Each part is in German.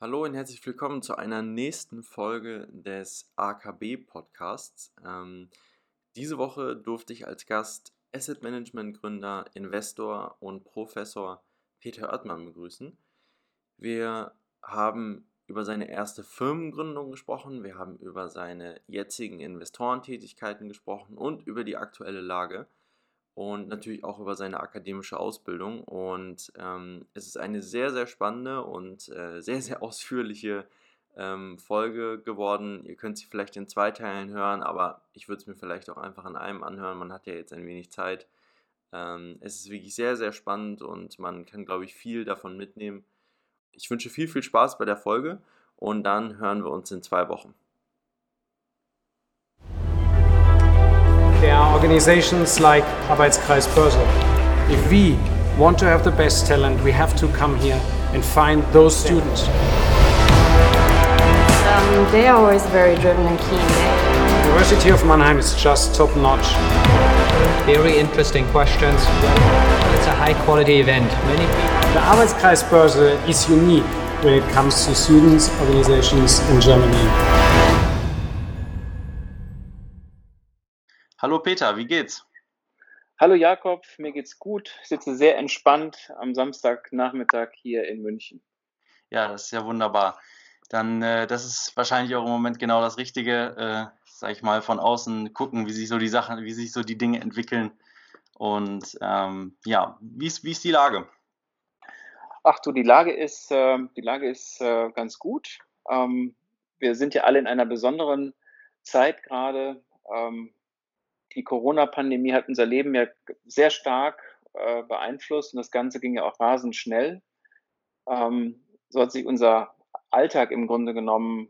Hallo und herzlich willkommen zu einer nächsten Folge des AKB Podcasts. Ähm, diese Woche durfte ich als Gast Asset Management Gründer, Investor und Professor Peter Oertmann begrüßen. Wir haben über seine erste Firmengründung gesprochen, wir haben über seine jetzigen Investorentätigkeiten gesprochen und über die aktuelle Lage und natürlich auch über seine akademische Ausbildung. Und ähm, es ist eine sehr, sehr spannende und äh, sehr, sehr ausführliche ähm, Folge geworden. Ihr könnt sie vielleicht in zwei Teilen hören, aber ich würde es mir vielleicht auch einfach in einem anhören. Man hat ja jetzt ein wenig Zeit. Ähm, es ist wirklich sehr, sehr spannend und man kann, glaube ich, viel davon mitnehmen. Ich wünsche viel, viel Spaß bei der Folge und dann hören wir uns in zwei Wochen. There are organizations like Arbeitskreis Börse. If we want to have the best talent, we have to come here and find those students. Um, they are always very driven and keen. University of Mannheim is just top notch. Very interesting questions. It's a high quality event. Many people. The Arbeitskreis Börse is unique when it comes to students organizations in Germany. Hallo Peter, wie geht's? Hallo Jakob, mir geht's gut. Ich sitze sehr entspannt am Samstagnachmittag hier in München. Ja, das ist ja wunderbar. Dann, äh, das ist wahrscheinlich auch im Moment genau das Richtige, äh, sag ich mal, von außen gucken, wie sich so die Sachen, wie sich so die Dinge entwickeln. Und ähm, ja, wie ist, wie ist die Lage? Ach du, die Lage ist, äh, die Lage ist äh, ganz gut. Ähm, wir sind ja alle in einer besonderen Zeit gerade. Ähm, die Corona-Pandemie hat unser Leben ja sehr stark äh, beeinflusst und das Ganze ging ja auch rasend schnell. Ähm, so hat sich unser Alltag im Grunde genommen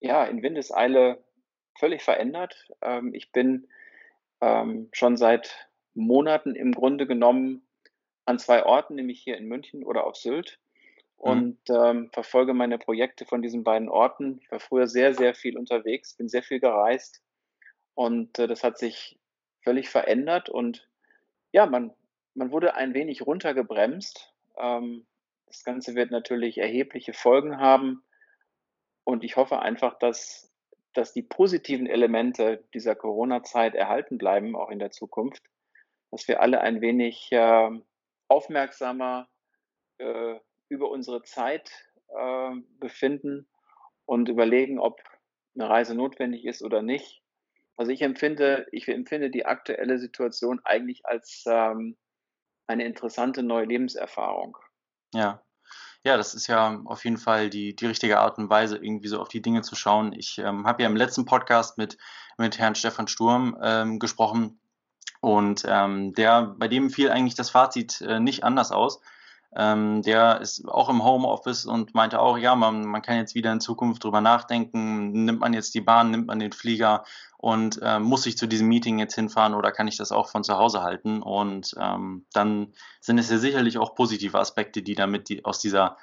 ja in Windeseile völlig verändert. Ähm, ich bin ähm, schon seit Monaten im Grunde genommen an zwei Orten, nämlich hier in München oder auf Sylt mhm. und ähm, verfolge meine Projekte von diesen beiden Orten. Ich war früher sehr, sehr viel unterwegs, bin sehr viel gereist und äh, das hat sich völlig verändert und ja, man, man wurde ein wenig runtergebremst. Ähm, das Ganze wird natürlich erhebliche Folgen haben. Und ich hoffe einfach, dass, dass die positiven Elemente dieser Corona-Zeit erhalten bleiben, auch in der Zukunft, dass wir alle ein wenig äh, aufmerksamer äh, über unsere Zeit äh, befinden und überlegen, ob eine Reise notwendig ist oder nicht also ich empfinde, ich empfinde die aktuelle Situation eigentlich als ähm, eine interessante neue Lebenserfahrung. Ja. Ja, das ist ja auf jeden Fall die, die richtige Art und Weise, irgendwie so auf die Dinge zu schauen. Ich ähm, habe ja im letzten Podcast mit, mit Herrn Stefan Sturm ähm, gesprochen und ähm, der, bei dem fiel eigentlich das Fazit äh, nicht anders aus. Ähm, der ist auch im Homeoffice und meinte auch, ja, man, man kann jetzt wieder in Zukunft drüber nachdenken, nimmt man jetzt die Bahn, nimmt man den Flieger und äh, muss ich zu diesem Meeting jetzt hinfahren oder kann ich das auch von zu Hause halten? Und ähm, dann sind es ja sicherlich auch positive Aspekte, die damit die, aus dieser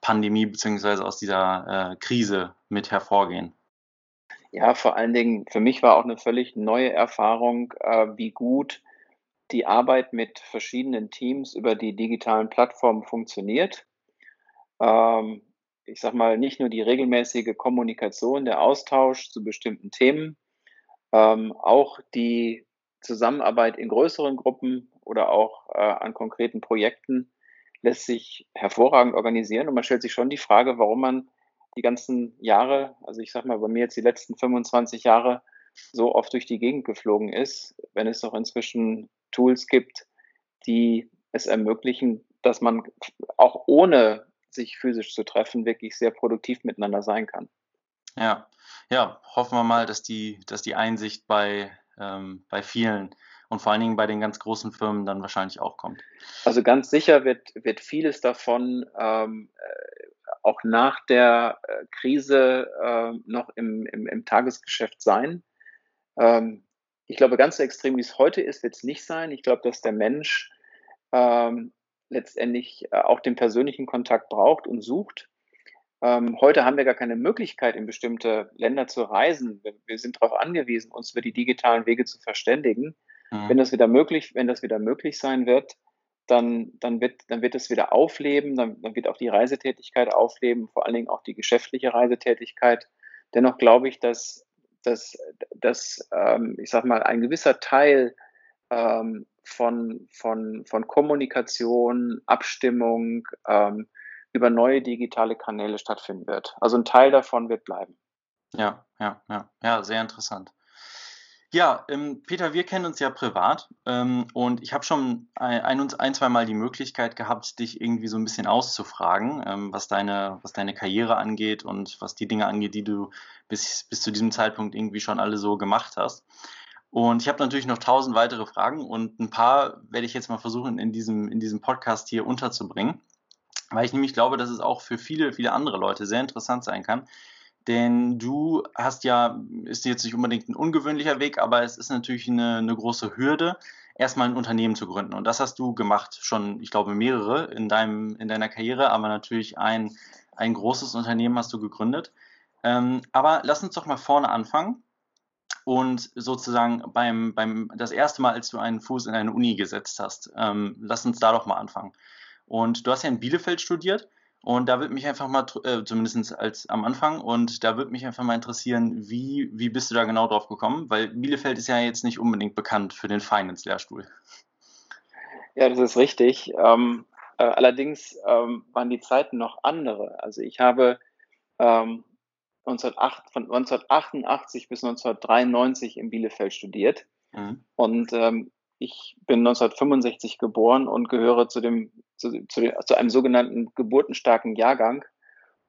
Pandemie bzw. aus dieser äh, Krise mit hervorgehen. Ja, vor allen Dingen, für mich war auch eine völlig neue Erfahrung, äh, wie gut die Arbeit mit verschiedenen Teams über die digitalen Plattformen funktioniert. Ähm, ich sage mal, nicht nur die regelmäßige Kommunikation, der Austausch zu bestimmten Themen, ähm, auch die Zusammenarbeit in größeren Gruppen oder auch äh, an konkreten Projekten lässt sich hervorragend organisieren. Und man stellt sich schon die Frage, warum man die ganzen Jahre, also ich sage mal bei mir jetzt die letzten 25 Jahre, so oft durch die Gegend geflogen ist, wenn es doch inzwischen Tools gibt, die es ermöglichen, dass man auch ohne sich physisch zu treffen, wirklich sehr produktiv miteinander sein kann. Ja, ja, hoffen wir mal, dass die, dass die Einsicht bei, ähm, bei vielen und vor allen Dingen bei den ganz großen Firmen dann wahrscheinlich auch kommt. Also ganz sicher wird, wird vieles davon ähm, äh, auch nach der äh, Krise äh, noch im, im, im, Tagesgeschäft sein. Ähm, ich glaube, ganz so extrem, wie es heute ist, wird es nicht sein. Ich glaube, dass der Mensch ähm, letztendlich äh, auch den persönlichen Kontakt braucht und sucht. Ähm, heute haben wir gar keine Möglichkeit, in bestimmte Länder zu reisen. Wir, wir sind darauf angewiesen, uns über die digitalen Wege zu verständigen. Mhm. Wenn das wieder möglich, wenn das wieder möglich sein wird, dann, dann, wird, dann wird es wieder aufleben, dann, dann wird auch die Reisetätigkeit aufleben, vor allen Dingen auch die geschäftliche Reisetätigkeit. Dennoch glaube ich, dass, dass, dass ähm, ich sag mal, ein gewisser Teil ähm, von, von, von Kommunikation, Abstimmung ähm, über neue digitale Kanäle stattfinden wird. Also ein Teil davon wird bleiben. Ja, ja, ja, ja, sehr interessant. Ja, ähm, Peter, wir kennen uns ja privat ähm, und ich habe schon ein, ein, zwei Mal die Möglichkeit gehabt, dich irgendwie so ein bisschen auszufragen, ähm, was, deine, was deine Karriere angeht und was die Dinge angeht, die du bis, bis zu diesem Zeitpunkt irgendwie schon alle so gemacht hast. Und ich habe natürlich noch tausend weitere Fragen und ein paar werde ich jetzt mal versuchen, in diesem, in diesem Podcast hier unterzubringen, weil ich nämlich glaube, dass es auch für viele, viele andere Leute sehr interessant sein kann. Denn du hast ja, ist jetzt nicht unbedingt ein ungewöhnlicher Weg, aber es ist natürlich eine, eine große Hürde, erstmal ein Unternehmen zu gründen. Und das hast du gemacht, schon, ich glaube, mehrere in, deinem, in deiner Karriere, aber natürlich ein, ein großes Unternehmen hast du gegründet. Ähm, aber lass uns doch mal vorne anfangen und sozusagen beim, beim das erste Mal, als du einen Fuß in eine Uni gesetzt hast. Ähm, lass uns da doch mal anfangen. Und du hast ja in Bielefeld studiert und da würde mich einfach mal, äh, zumindest als am Anfang, und da würde mich einfach mal interessieren, wie, wie bist du da genau drauf gekommen? Weil Bielefeld ist ja jetzt nicht unbedingt bekannt für den Finance-Lehrstuhl. Ja, das ist richtig. Ähm, äh, allerdings ähm, waren die Zeiten noch andere. Also ich habe ähm, 1908, von 1988 bis 1993 in Bielefeld studiert. Mhm. Und ähm, ich bin 1965 geboren und gehöre zu dem zu, zu, zu einem sogenannten geburtenstarken Jahrgang.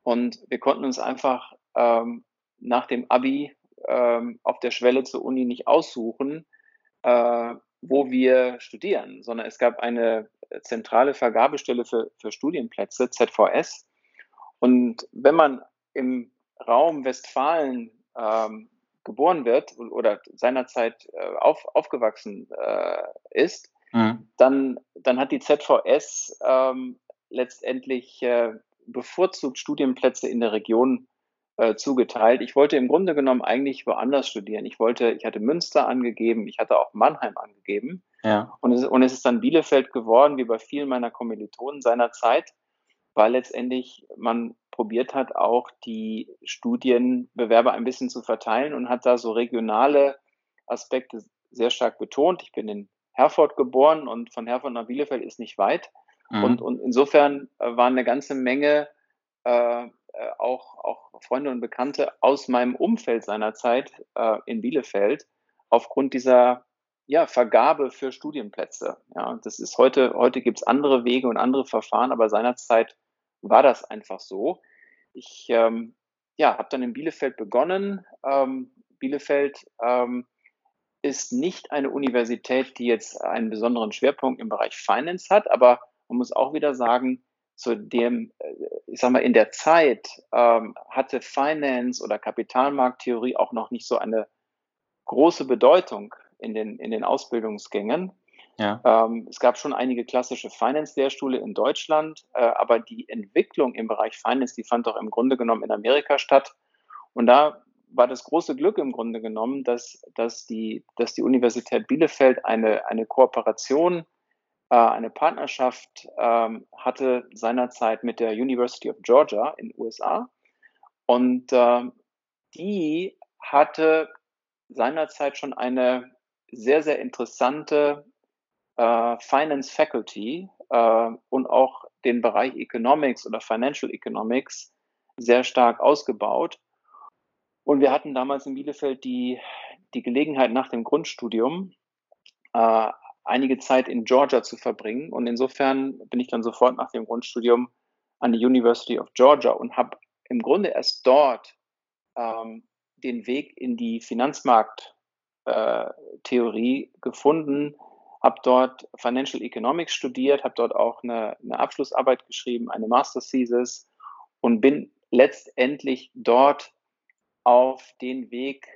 Und wir konnten uns einfach ähm, nach dem Abi ähm, auf der Schwelle zur Uni nicht aussuchen, äh, wo wir studieren, sondern es gab eine zentrale Vergabestelle für, für Studienplätze, ZVS. Und wenn man im Raum Westfalen ähm, geboren wird oder seinerzeit äh, auf, aufgewachsen äh, ist, mhm. dann, dann hat die ZVS ähm, letztendlich äh, bevorzugt Studienplätze in der Region äh, zugeteilt. Ich wollte im Grunde genommen eigentlich woanders studieren. Ich wollte, ich hatte Münster angegeben, ich hatte auch Mannheim angegeben. Ja. Und, es, und es ist dann Bielefeld geworden, wie bei vielen meiner Kommilitonen seiner Zeit, weil letztendlich man probiert hat, auch die Studienbewerber ein bisschen zu verteilen und hat da so regionale Aspekte sehr stark betont. Ich bin in Herford geboren und von Herford nach Bielefeld ist nicht weit. Mhm. Und, und insofern äh, waren eine ganze Menge äh, äh, auch, auch Freunde und Bekannte aus meinem Umfeld seinerzeit äh, in Bielefeld aufgrund dieser ja, Vergabe für Studienplätze. Ja, das ist heute, heute gibt es andere Wege und andere Verfahren, aber seinerzeit war das einfach so. Ich ähm, ja, habe dann in Bielefeld begonnen. Ähm, Bielefeld ähm, ist nicht eine Universität, die jetzt einen besonderen Schwerpunkt im Bereich Finance hat, aber man muss auch wieder sagen, zu dem, äh, ich sag mal, in der Zeit ähm, hatte Finance oder Kapitalmarkttheorie auch noch nicht so eine große Bedeutung in den, in den Ausbildungsgängen. Ja. Ähm, es gab schon einige klassische Finance-Lehrstühle in Deutschland, äh, aber die Entwicklung im Bereich Finance, die fand doch im Grunde genommen in Amerika statt. Und da war das große Glück im Grunde genommen, dass, dass, die, dass die Universität Bielefeld eine, eine Kooperation, äh, eine Partnerschaft ähm, hatte seinerzeit mit der University of Georgia in den USA. Und äh, die hatte seinerzeit schon eine sehr, sehr interessante äh, Finance Faculty äh, und auch den Bereich Economics oder Financial Economics sehr stark ausgebaut. Und wir hatten damals in Bielefeld die, die Gelegenheit, nach dem Grundstudium äh, einige Zeit in Georgia zu verbringen. Und insofern bin ich dann sofort nach dem Grundstudium an die University of Georgia und habe im Grunde erst dort ähm, den Weg in die Finanzmarkttheorie äh, gefunden, habe dort Financial Economics studiert, habe dort auch eine, eine Abschlussarbeit geschrieben, eine Master Thesis und bin letztendlich dort auf den Weg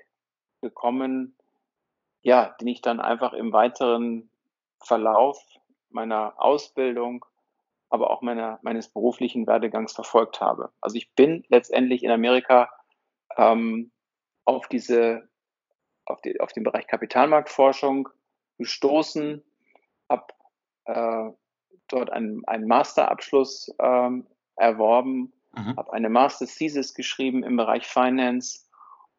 gekommen, ja, den ich dann einfach im weiteren Verlauf meiner Ausbildung, aber auch meiner, meines beruflichen Werdegangs verfolgt habe. Also ich bin letztendlich in Amerika ähm, auf diese, auf, die, auf den Bereich Kapitalmarktforschung gestoßen, habe äh, dort einen, einen Masterabschluss ähm, erworben, mhm. habe eine Master Thesis geschrieben im Bereich Finance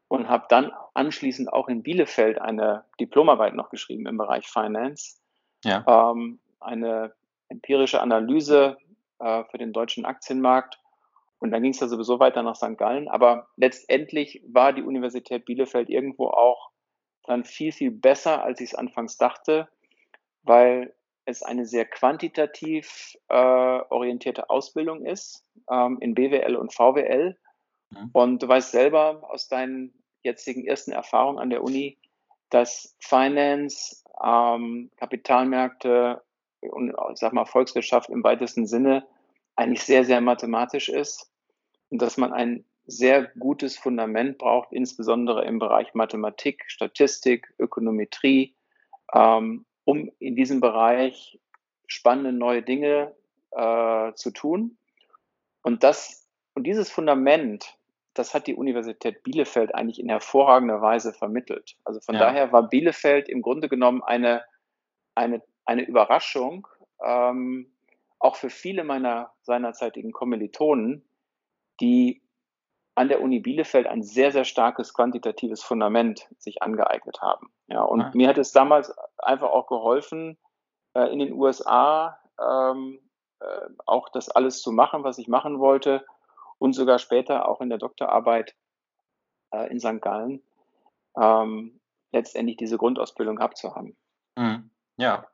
und habe dann anschließend auch in Bielefeld eine Diplomarbeit noch geschrieben im Bereich Finance. Ja. Ähm, eine empirische Analyse äh, für den deutschen Aktienmarkt. Und dann ging es ja sowieso weiter nach St. Gallen. Aber letztendlich war die Universität Bielefeld irgendwo auch dann viel, viel besser, als ich es anfangs dachte, weil es eine sehr quantitativ äh, orientierte Ausbildung ist ähm, in BWL und VWL. Mhm. Und du weißt selber aus deinen jetzigen ersten Erfahrungen an der Uni, dass Finance, ähm, Kapitalmärkte und sag mal Volkswirtschaft im weitesten Sinne eigentlich sehr, sehr mathematisch ist und dass man ein sehr gutes Fundament braucht, insbesondere im Bereich Mathematik, Statistik, Ökonometrie, ähm, um in diesem Bereich spannende neue Dinge äh, zu tun. Und das und dieses Fundament, das hat die Universität Bielefeld eigentlich in hervorragender Weise vermittelt. Also von ja. daher war Bielefeld im Grunde genommen eine, eine, eine Überraschung, ähm, auch für viele meiner seinerzeitigen Kommilitonen, die an der Uni Bielefeld ein sehr, sehr starkes quantitatives Fundament sich angeeignet haben. Ja, und ja. mir hat es damals einfach auch geholfen, äh, in den USA ähm, äh, auch das alles zu machen, was ich machen wollte und sogar später auch in der Doktorarbeit äh, in St. Gallen ähm, letztendlich diese Grundausbildung gehabt zu haben. Mhm. Ja,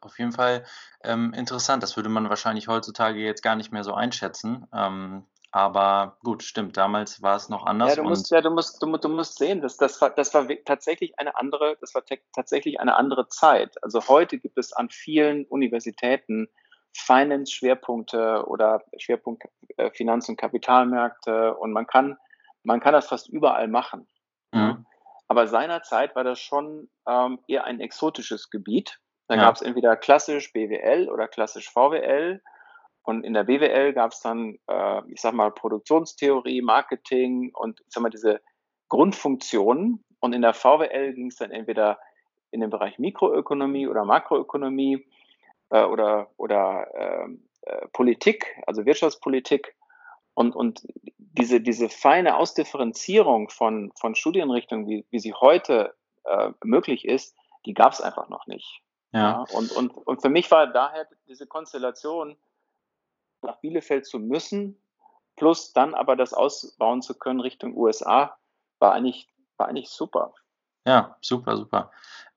auf jeden Fall ähm, interessant. Das würde man wahrscheinlich heutzutage jetzt gar nicht mehr so einschätzen. Ähm, aber gut, stimmt, damals war es noch anders. Ja, du musst, ja, du musst, du, du musst sehen, dass das war, das war tatsächlich eine andere, das war tatsächlich eine andere Zeit. Also heute gibt es an vielen Universitäten Finance-Schwerpunkte oder Schwerpunkt äh, Finanz- und Kapitalmärkte und man kann, man kann das fast überall machen. Mhm. Aber seinerzeit war das schon ähm, eher ein exotisches Gebiet. Da ja. gab es entweder klassisch BWL oder klassisch VWL und in der BWL gab es dann, äh, ich sag mal, Produktionstheorie, Marketing und ich sag mal diese Grundfunktionen. Und in der VWL ging es dann entweder in den Bereich Mikroökonomie oder Makroökonomie äh, oder, oder ähm, äh, Politik, also Wirtschaftspolitik. Und, und diese, diese feine Ausdifferenzierung von, von Studienrichtungen, wie, wie sie heute äh, möglich ist, die gab es einfach noch nicht. Ja. ja. und, und, und für mich war daher diese Konstellation, nach Bielefeld zu müssen, plus dann aber das ausbauen zu können Richtung USA, war eigentlich, war eigentlich super. Ja, super, super.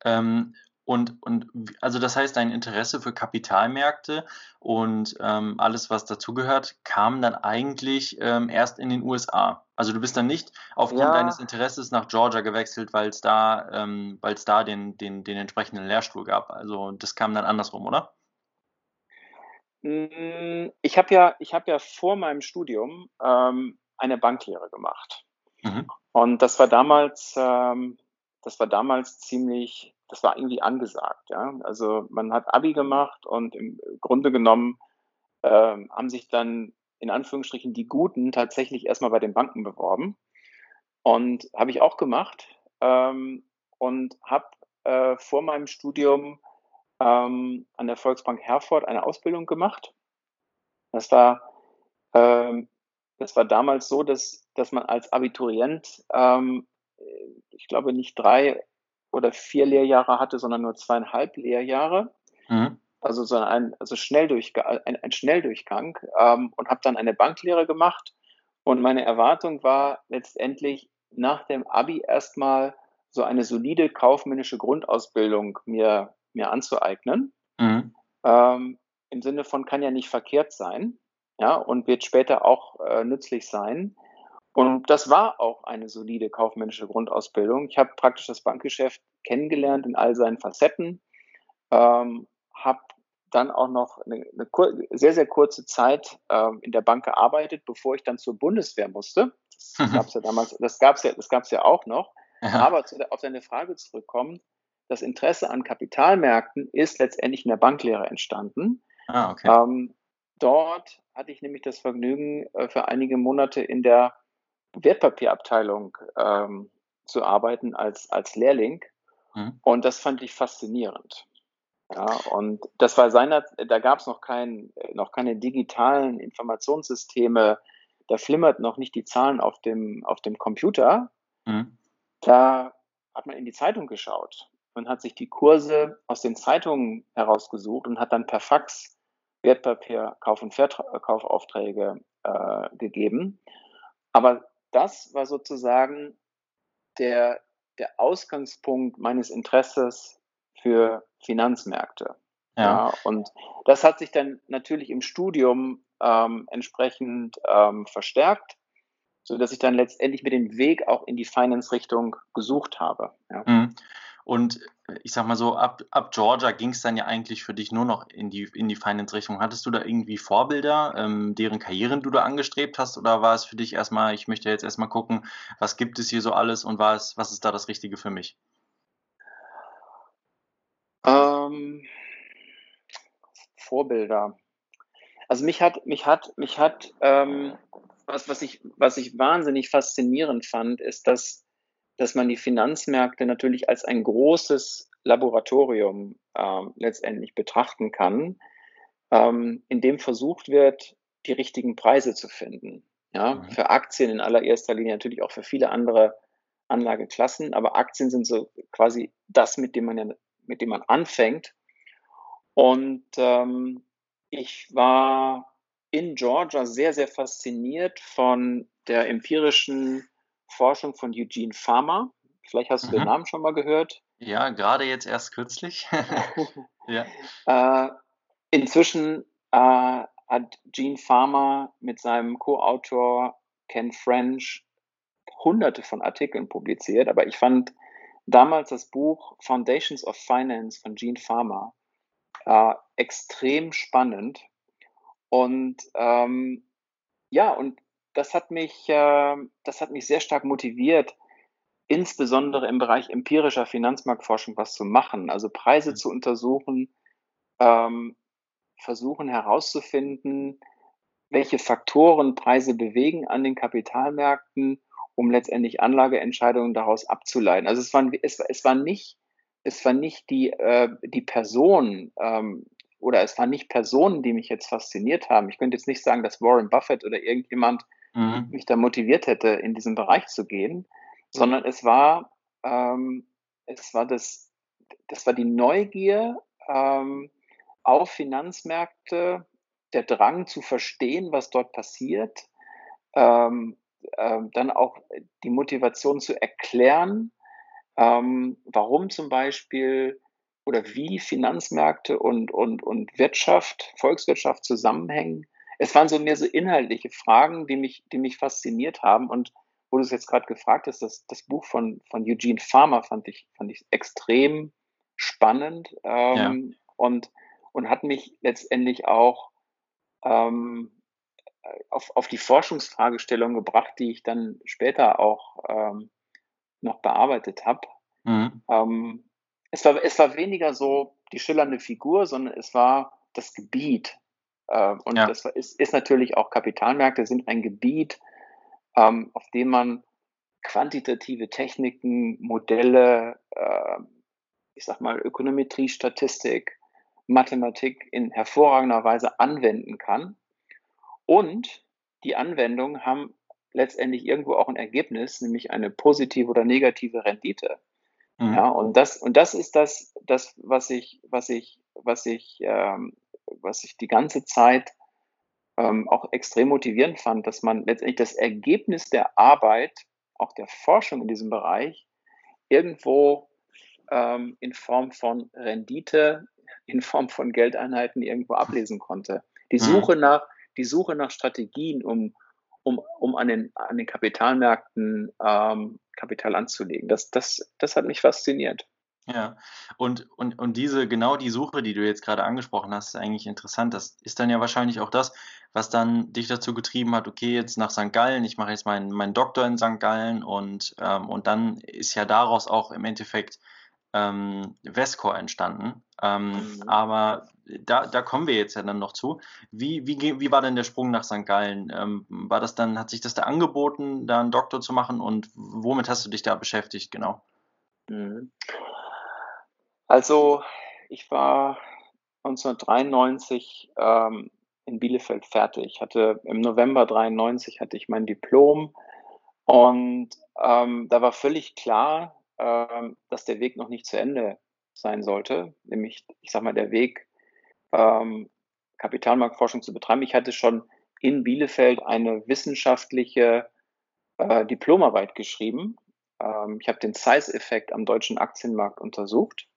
Ähm, und, und also das heißt, dein Interesse für Kapitalmärkte und ähm, alles, was dazugehört, kam dann eigentlich ähm, erst in den USA. Also du bist dann nicht aufgrund ja. deines Interesses nach Georgia gewechselt, weil es da, ähm, da den, den, den entsprechenden Lehrstuhl gab. Also das kam dann andersrum, oder? Hm, ich habe ja, ich habe ja vor meinem Studium ähm, eine Banklehre gemacht. Mhm. Und das war damals, ähm, das war damals ziemlich, das war irgendwie angesagt. Ja? Also man hat Abi gemacht und im Grunde genommen ähm, haben sich dann in Anführungsstrichen die Guten tatsächlich erstmal bei den Banken beworben. Und habe ich auch gemacht ähm, und habe äh, vor meinem Studium ähm, an der Volksbank Herford eine Ausbildung gemacht. Das war, ähm, das war damals so, dass, dass man als Abiturient, ähm, ich glaube, nicht drei oder vier Lehrjahre hatte, sondern nur zweieinhalb Lehrjahre. Mhm. Also so ein, also Schnelldurchgang, ein, ein Schnelldurchgang ähm, und habe dann eine Banklehre gemacht. Und meine Erwartung war letztendlich nach dem Abi erstmal so eine solide kaufmännische Grundausbildung mir mir anzueignen. Mhm. Ähm, Im Sinne von kann ja nicht verkehrt sein, ja, und wird später auch äh, nützlich sein. Und das war auch eine solide kaufmännische Grundausbildung. Ich habe praktisch das Bankgeschäft kennengelernt in all seinen Facetten, ähm, habe dann auch noch eine, eine sehr, sehr kurze Zeit ähm, in der Bank gearbeitet, bevor ich dann zur Bundeswehr musste. Das gab es ja damals, das gab es ja, das ja auch noch. Ja. Aber zu, auf deine Frage zurückkommen, das Interesse an Kapitalmärkten ist letztendlich in der Banklehre entstanden. Ah, okay. Ähm, dort hatte ich nämlich das Vergnügen, äh, für einige Monate in der Wertpapierabteilung ähm, zu arbeiten als, als Lehrling. Mhm. Und das fand ich faszinierend. Ja, und das war seiner, da gab es noch, kein, noch keine digitalen Informationssysteme, da flimmert noch nicht die Zahlen auf dem, auf dem Computer. Mhm. Da hat man in die Zeitung geschaut und hat sich die Kurse aus den Zeitungen herausgesucht und hat dann per Fax Wertpapierkauf- und Verkaufaufträge äh, gegeben. Aber das war sozusagen der, der Ausgangspunkt meines Interesses für Finanzmärkte. Ja. ja. und das hat sich dann natürlich im Studium ähm, entsprechend ähm, verstärkt, so dass ich dann letztendlich mir den Weg auch in die Finance-Richtung gesucht habe. Ja. Mhm. Und äh, ich sag mal so, ab, ab Georgia ging es dann ja eigentlich für dich nur noch in die, in die Finance-Richtung. Hattest du da irgendwie Vorbilder, ähm, deren Karrieren du da angestrebt hast? Oder war es für dich erstmal, ich möchte jetzt erstmal gucken, was gibt es hier so alles und was, was ist da das Richtige für mich? Ähm, Vorbilder. Also mich hat, mich hat, mich hat, ähm, was, was ich, was ich wahnsinnig faszinierend fand, ist, dass dass man die Finanzmärkte natürlich als ein großes Laboratorium ähm, letztendlich betrachten kann, ähm, in dem versucht wird, die richtigen Preise zu finden. Ja, mhm. für Aktien in allererster Linie natürlich auch für viele andere Anlageklassen, aber Aktien sind so quasi das, mit dem man ja, mit dem man anfängt. Und ähm, ich war in Georgia sehr, sehr fasziniert von der empirischen Forschung von Eugene Farmer. Vielleicht hast du mhm. den Namen schon mal gehört. Ja, gerade jetzt erst kürzlich. ja. Äh, inzwischen äh, hat Gene Farmer mit seinem Co-Autor Ken French hunderte von Artikeln publiziert, aber ich fand damals das Buch Foundations of Finance von Gene Farmer äh, extrem spannend. Und ähm, ja, und das hat mich, äh, das hat mich sehr stark motiviert, insbesondere im Bereich empirischer Finanzmarktforschung was zu machen, also Preise mhm. zu untersuchen, ähm, versuchen herauszufinden, welche Faktoren Preise bewegen an den Kapitalmärkten, um letztendlich Anlageentscheidungen daraus abzuleiten. Also es war, es, es war nicht, es war nicht die, äh, die Person ähm, oder es waren nicht Personen, die mich jetzt fasziniert haben. Ich könnte jetzt nicht sagen, dass Warren Buffett oder irgendjemand mhm. mich da motiviert hätte, in diesen Bereich zu gehen, sondern es war, ähm, es war das, das war die Neugier ähm, auf Finanzmärkte, der Drang zu verstehen, was dort passiert, ähm, äh, dann auch die Motivation zu erklären, ähm, warum zum Beispiel oder wie Finanzmärkte und, und, und Wirtschaft, Volkswirtschaft zusammenhängen, es waren so mehr so inhaltliche Fragen, die mich, die mich fasziniert haben. Und wo du es jetzt gerade gefragt hast, das, das Buch von, von Eugene Farmer fand ich, fand ich extrem spannend ähm, ja. und, und hat mich letztendlich auch ähm, auf, auf die Forschungsfragestellung gebracht, die ich dann später auch ähm, noch bearbeitet habe. Mhm. Ähm, es, war, es war weniger so die schillernde Figur, sondern es war das Gebiet, und ja. das ist, ist, natürlich auch Kapitalmärkte sind ein Gebiet, ähm, auf dem man quantitative Techniken, Modelle, äh, ich sag mal Ökonometrie, Statistik, Mathematik in hervorragender Weise anwenden kann. Und die Anwendungen haben letztendlich irgendwo auch ein Ergebnis, nämlich eine positive oder negative Rendite. Mhm. Ja, und das, und das ist das, das, was ich, was ich, was ich ähm, was ich die ganze Zeit ähm, auch extrem motivierend fand, dass man letztendlich das Ergebnis der Arbeit, auch der Forschung in diesem Bereich, irgendwo ähm, in Form von Rendite, in Form von Geldeinheiten irgendwo ablesen konnte. Die mhm. Suche nach, die Suche nach Strategien, um, um, um an, den, an den Kapitalmärkten ähm, Kapital anzulegen. Das, das, das hat mich fasziniert. Ja, und, und, und diese, genau die Suche, die du jetzt gerade angesprochen hast, ist eigentlich interessant. Das ist dann ja wahrscheinlich auch das, was dann dich dazu getrieben hat, okay, jetzt nach St. Gallen, ich mache jetzt meinen, meinen Doktor in St. Gallen und, ähm, und dann ist ja daraus auch im Endeffekt ähm, Vescore entstanden. Ähm, mhm. Aber da, da kommen wir jetzt ja dann noch zu. Wie, wie, wie war denn der Sprung nach St. Gallen? Ähm, war das dann, hat sich das da angeboten, da einen Doktor zu machen und womit hast du dich da beschäftigt, genau? Mhm. Also ich war 1993 ähm, in Bielefeld fertig. Ich hatte im November 93 hatte ich mein Diplom und ähm, da war völlig klar, ähm, dass der Weg noch nicht zu Ende sein sollte, nämlich ich sag mal der Weg ähm, Kapitalmarktforschung zu betreiben. Ich hatte schon in Bielefeld eine wissenschaftliche äh, Diplomarbeit geschrieben. Ähm, ich habe den Size-Effekt am deutschen Aktienmarkt untersucht.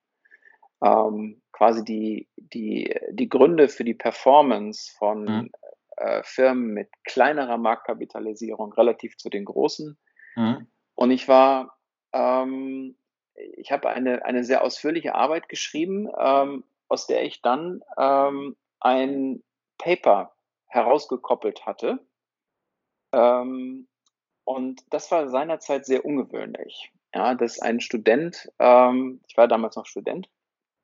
Ähm, quasi die, die, die Gründe für die Performance von mhm. äh, Firmen mit kleinerer Marktkapitalisierung relativ zu den großen. Mhm. Und ich war, ähm, ich habe eine, eine sehr ausführliche Arbeit geschrieben, ähm, aus der ich dann ähm, ein Paper herausgekoppelt hatte. Ähm, und das war seinerzeit sehr ungewöhnlich. Ja, dass ein Student, ähm, ich war damals noch Student,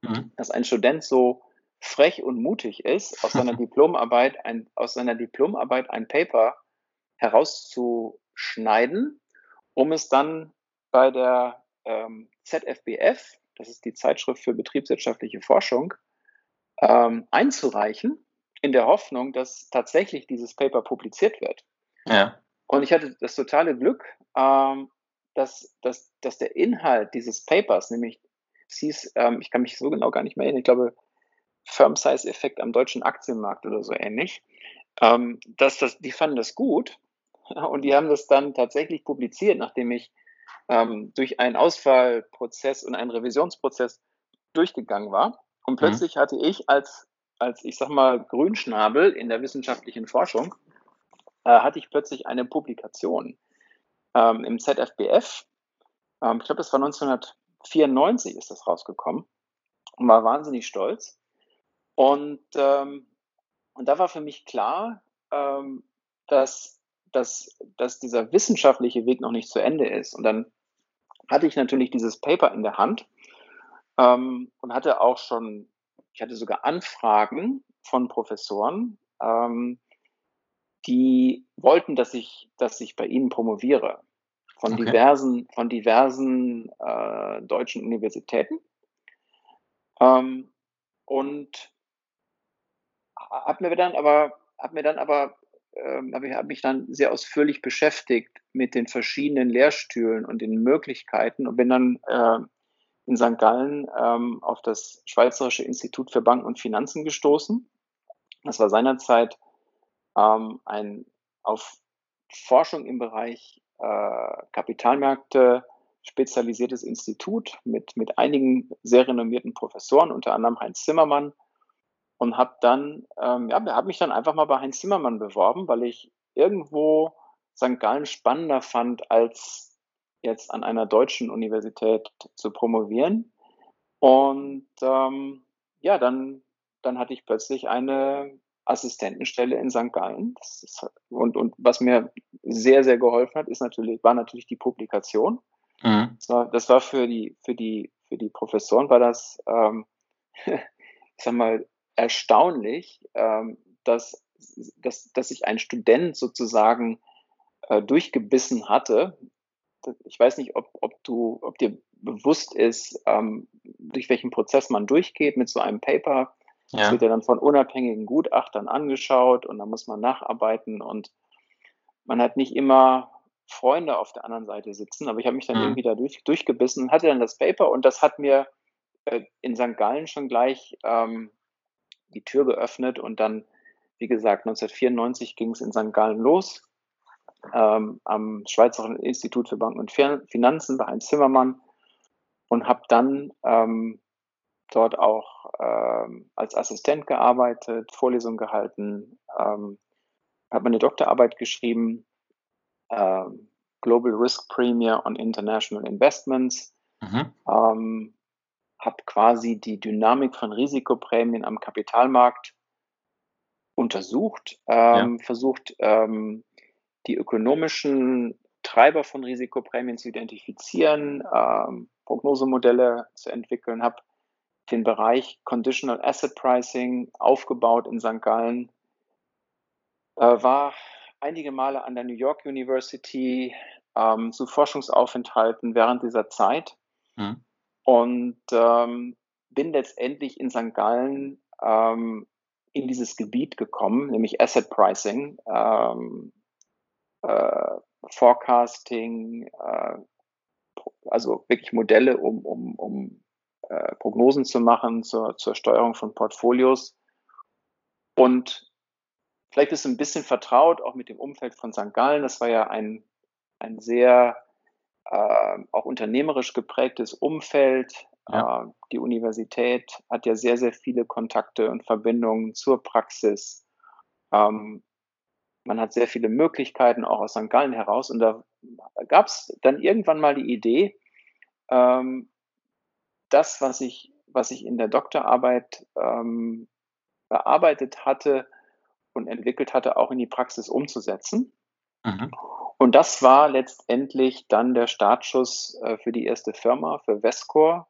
mhm. dass ein Student so frech und mutig ist, aus seiner Diplomarbeit ein, aus seiner Diplomarbeit ein Paper herauszuschneiden, um es dann bei der ähm, ZFBF, das ist die Zeitschrift für betriebswirtschaftliche Forschung, ähm, einzureichen, in der Hoffnung, dass tatsächlich dieses Paper publiziert wird. Ja. Und ich hatte das totale Glück, ähm, dass, dass, dass der Inhalt dieses Papers, nämlich es hieß, ähm, ich kann mich so genau gar nicht mehr erinnern, ich glaube, Firm-Size-Effekt am deutschen Aktienmarkt oder so ähnlich, ähm, dass das, die fanden das gut und die haben das dann tatsächlich publiziert, nachdem ich ähm, durch einen Auswahlprozess und einen Revisionsprozess durchgegangen war. Und plötzlich mhm. hatte ich als, als, ich sag mal, Grünschnabel in der wissenschaftlichen Forschung, äh, hatte ich plötzlich eine Publikation ähm, im ZFBF. Ähm, ich glaube, das war 1994 ist das rausgekommen und war wahnsinnig stolz. Und, ähm, und da war für mich klar, ähm, dass, dass, dass dieser wissenschaftliche Weg noch nicht zu Ende ist. Und dann hatte ich natürlich dieses Paper in der Hand ähm, und hatte auch schon, ich hatte sogar Anfragen von Professoren, ähm, die wollten, dass ich, dass ich bei ihnen promoviere. Von okay. diversen, von diversen äh, deutschen Universitäten. Ähm, und habe mir dann aber, habe mir dann aber, ähm, habe ich hab mich dann sehr ausführlich beschäftigt mit den verschiedenen Lehrstühlen und den Möglichkeiten und bin dann äh, in St. Gallen ähm, auf das Schweizerische Institut für Banken und Finanzen gestoßen. Das war seinerzeit ähm, ein auf Forschung im Bereich äh, Kapitalmärkte spezialisiertes Institut mit, mit einigen sehr renommierten Professoren, unter anderem Heinz Zimmermann. Und habe dann, ähm, ja, habe mich dann einfach mal bei Heinz Zimmermann beworben, weil ich irgendwo St. Gallen spannender fand, als jetzt an einer deutschen Universität zu promovieren. Und ähm, ja, dann, dann hatte ich plötzlich eine Assistentenstelle in St. Gallen. Ist, und, und was mir sehr, sehr geholfen hat, ist natürlich, war natürlich die Publikation. Mhm. Das, war, das war für die, für die, für die Professoren war das, ähm, ich sag mal, erstaunlich, ähm, dass, dass, dass sich ein Student sozusagen äh, durchgebissen hatte. Ich weiß nicht, ob, ob du, ob dir bewusst ist, ähm, durch welchen Prozess man durchgeht mit so einem Paper ja. Das wird ja dann von unabhängigen Gutachtern angeschaut und da muss man nacharbeiten und man hat nicht immer Freunde auf der anderen Seite sitzen, aber ich habe mich dann mhm. irgendwie da durch, durchgebissen und hatte dann das Paper und das hat mir äh, in St. Gallen schon gleich ähm, die Tür geöffnet und dann, wie gesagt, 1994 ging es in St. Gallen los ähm, am Schweizerischen Institut für Banken und Finanzen bei Heinz Zimmermann und habe dann ähm, dort auch ähm, als Assistent gearbeitet, Vorlesungen gehalten, ähm, habe meine Doktorarbeit geschrieben, ähm, Global Risk Premier on International Investments, mhm. ähm, habe quasi die Dynamik von Risikoprämien am Kapitalmarkt untersucht, ähm, ja. versucht, ähm, die ökonomischen Treiber von Risikoprämien zu identifizieren, ähm, Prognosemodelle zu entwickeln, habe den Bereich Conditional Asset Pricing aufgebaut in St. Gallen, äh, war einige Male an der New York University ähm, zu Forschungsaufenthalten während dieser Zeit. Mhm. Und ähm, bin letztendlich in St. Gallen ähm, in dieses Gebiet gekommen, nämlich Asset Pricing, ähm, äh, Forecasting, äh, also wirklich Modelle, um, um, um äh, Prognosen zu machen zur, zur Steuerung von Portfolios. Und vielleicht ist ein bisschen vertraut, auch mit dem Umfeld von St. Gallen. Das war ja ein, ein sehr äh, auch unternehmerisch geprägtes Umfeld. Ja. Äh, die Universität hat ja sehr, sehr viele Kontakte und Verbindungen zur Praxis. Ähm, man hat sehr viele Möglichkeiten auch aus St. Gallen heraus. Und da gab es dann irgendwann mal die Idee, ähm, das, was ich, was ich in der Doktorarbeit ähm, bearbeitet hatte und entwickelt hatte, auch in die Praxis umzusetzen. Mhm. Und das war letztendlich dann der Startschuss äh, für die erste Firma, für Vescor,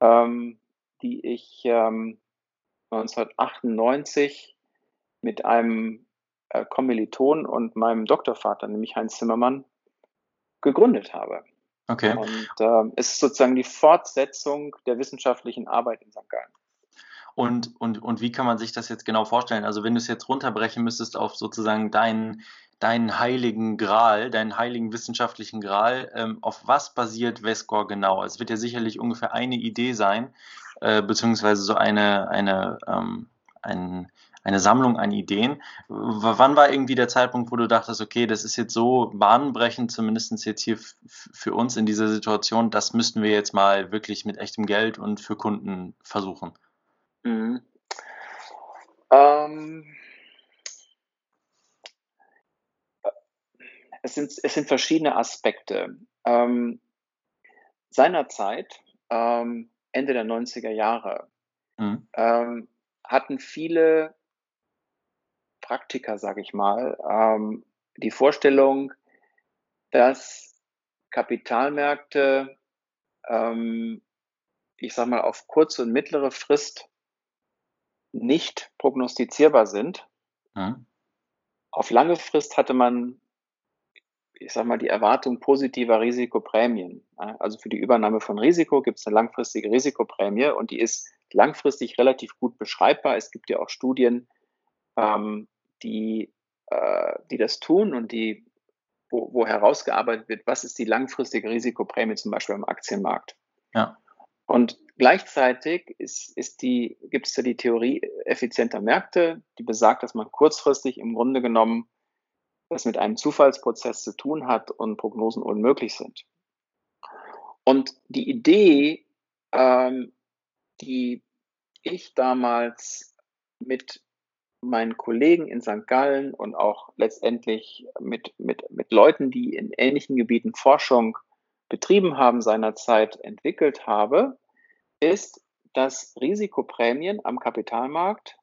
ähm, die ich ähm, 1998 mit einem äh, Kommiliton und meinem Doktorvater, nämlich Heinz Zimmermann, gegründet habe. Okay. Und äh, es ist sozusagen die Fortsetzung der wissenschaftlichen Arbeit in St. Gallen. Und, und, und wie kann man sich das jetzt genau vorstellen? Also wenn du es jetzt runterbrechen müsstest auf sozusagen deinen, deinen heiligen Gral, deinen heiligen wissenschaftlichen Gral, ähm, auf was basiert Vescor genau? Es wird ja sicherlich ungefähr eine Idee sein, äh, beziehungsweise so eine, eine, ähm, ein, eine Sammlung an Ideen. Wann war irgendwie der Zeitpunkt, wo du dachtest, okay, das ist jetzt so bahnbrechend, zumindest jetzt hier für uns in dieser Situation, das müssten wir jetzt mal wirklich mit echtem Geld und für Kunden versuchen? Mhm. Ähm, es, sind, es sind verschiedene Aspekte. Ähm, seinerzeit, ähm, Ende der 90er Jahre, mhm. ähm, hatten viele Praktiker, sage ich mal, ähm, die Vorstellung, dass Kapitalmärkte, ähm, ich sage mal, auf kurze und mittlere Frist nicht prognostizierbar sind. Mhm. Auf lange Frist hatte man, ich sage mal, die Erwartung positiver Risikoprämien. Also für die Übernahme von Risiko gibt es eine langfristige Risikoprämie und die ist langfristig relativ gut beschreibbar. Es gibt ja auch Studien, ähm, die, äh, die das tun und die, wo, wo herausgearbeitet wird, was ist die langfristige Risikoprämie zum Beispiel am Aktienmarkt. Ja. Und gleichzeitig ist, ist die, gibt es ja die Theorie effizienter Märkte, die besagt, dass man kurzfristig im Grunde genommen das mit einem Zufallsprozess zu tun hat und Prognosen unmöglich sind. Und die Idee, ähm, die ich damals mit meinen Kollegen in St. Gallen und auch letztendlich mit, mit, mit Leuten, die in ähnlichen Gebieten Forschung betrieben haben, seinerzeit entwickelt habe, ist, dass Risikoprämien am Kapitalmarkt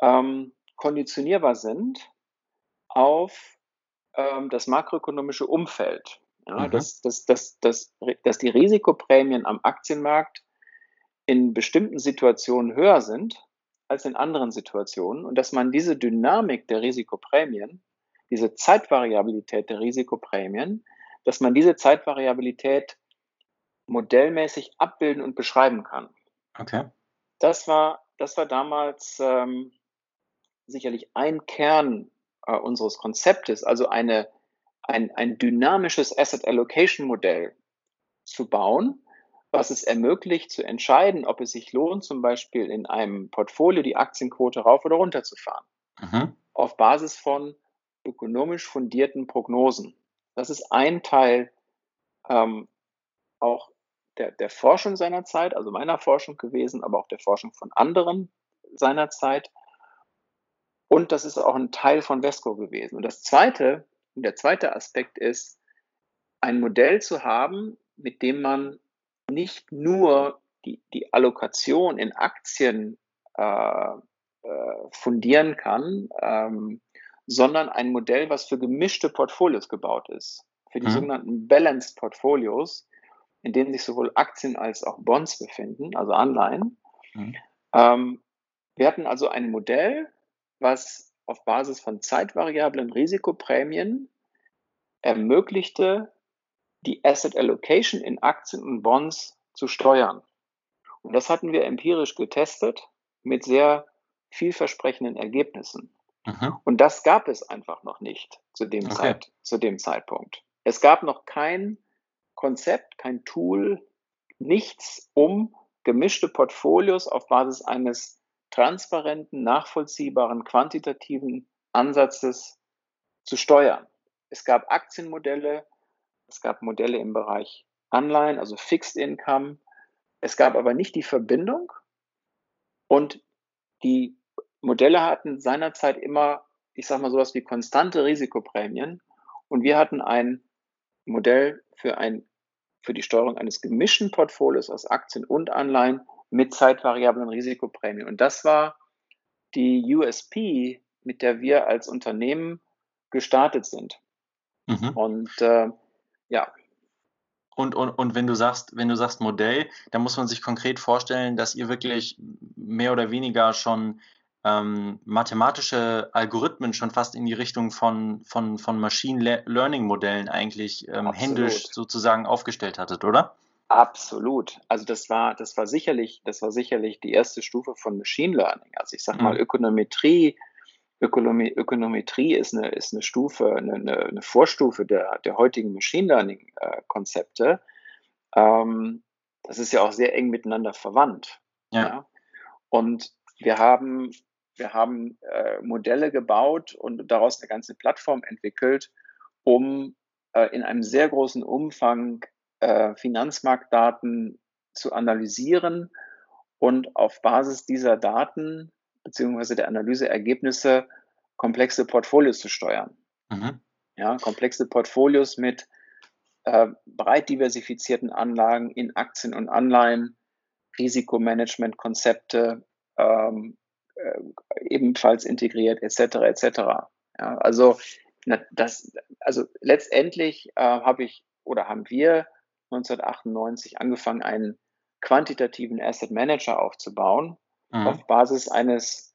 ähm, konditionierbar sind auf ähm, das makroökonomische Umfeld. Ja, mhm. dass, dass, dass, dass, dass die Risikoprämien am Aktienmarkt in bestimmten Situationen höher sind als in anderen Situationen und dass man diese Dynamik der Risikoprämien, diese Zeitvariabilität der Risikoprämien, dass man diese Zeitvariabilität modellmäßig abbilden und beschreiben kann. Okay. Das war, das war damals ähm, sicherlich ein Kern äh, unseres Konzeptes, also eine, ein, ein dynamisches Asset Allocation Modell zu bauen, was es ermöglicht zu entscheiden, ob es sich lohnt, zum Beispiel in einem Portfolio die Aktienquote rauf oder runter zu fahren. Mhm. Auf Basis von ökonomisch fundierten Prognosen. Das ist ein Teil ähm, auch der, der Forschung seiner Zeit, also meiner Forschung gewesen, aber auch der Forschung von anderen seiner Zeit. Und das ist auch ein Teil von Vesco gewesen. Und das zweite, der zweite Aspekt ist, ein Modell zu haben, mit dem man nicht nur die, die Allokation in Aktien äh, äh, fundieren kann, ähm, sondern ein Modell, was für gemischte Portfolios gebaut ist. Für die mhm. sogenannten Balanced Portfolios, in denen sich sowohl Aktien als auch Bonds befinden, also Anleihen. Mhm. Ähm, wir hatten also ein Modell, was auf Basis von zeitvariablen Risikoprämien ermöglichte, die Asset Allocation in Aktien und Bonds zu steuern. Und das hatten wir empirisch getestet mit sehr vielversprechenden Ergebnissen. Mhm. Und das gab es einfach noch nicht zu dem, okay. Zeit, zu dem Zeitpunkt. Es gab noch kein Konzept, kein Tool, nichts, um gemischte Portfolios auf Basis eines transparenten, nachvollziehbaren, quantitativen Ansatzes zu steuern. Es gab Aktienmodelle, es gab Modelle im Bereich Anleihen, also Fixed Income. Es gab aber nicht die Verbindung und die Modelle hatten seinerzeit immer, ich sage mal sowas wie konstante Risikoprämien und wir hatten ein Modell für, ein, für die Steuerung eines gemischten Portfolios aus Aktien und Anleihen mit zeitvariablen Risikoprämien. Und das war die USP, mit der wir als Unternehmen gestartet sind. Mhm. Und äh, ja. Und, und, und wenn du sagst, wenn du sagst Modell, dann muss man sich konkret vorstellen, dass ihr wirklich mehr oder weniger schon ähm, mathematische Algorithmen schon fast in die Richtung von, von, von Machine Learning Modellen eigentlich ähm, händisch sozusagen aufgestellt hattet, oder? Absolut. Also das war, das war sicherlich, das war sicherlich die erste Stufe von Machine Learning. Also ich sag mal, mhm. Ökonometrie, Ökonomie, Ökonometrie ist eine, ist eine Stufe, eine, eine Vorstufe der, der heutigen Machine Learning-Konzepte. Äh, ähm, das ist ja auch sehr eng miteinander verwandt. Ja. ja? Und wir haben, wir haben äh, Modelle gebaut und daraus eine ganze Plattform entwickelt, um äh, in einem sehr großen Umfang äh, Finanzmarktdaten zu analysieren und auf Basis dieser Daten beziehungsweise der Analyseergebnisse komplexe Portfolios zu steuern. Mhm. Ja, komplexe Portfolios mit äh, breit diversifizierten Anlagen in Aktien und Anleihen, Risikomanagementkonzepte ähm, äh, ebenfalls integriert, etc. etc. Ja, also na, das, also letztendlich äh, habe ich oder haben wir 1998 angefangen, einen quantitativen Asset Manager aufzubauen, mhm. auf Basis eines,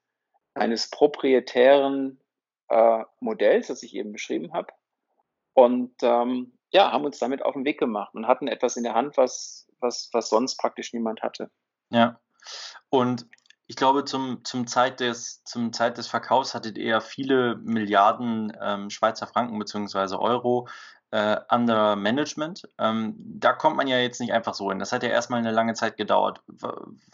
eines proprietären äh, Modells, das ich eben beschrieben habe. Und ähm, ja, haben uns damit auf den Weg gemacht und hatten etwas in der Hand, was, was, was sonst praktisch niemand hatte. Ja. Und ich glaube, zum, zum, Zeit des, zum Zeit des Verkaufs hattet ihr viele Milliarden ähm, Schweizer Franken bzw. Euro äh, under Management. Ähm, da kommt man ja jetzt nicht einfach so hin. Das hat ja erstmal eine lange Zeit gedauert.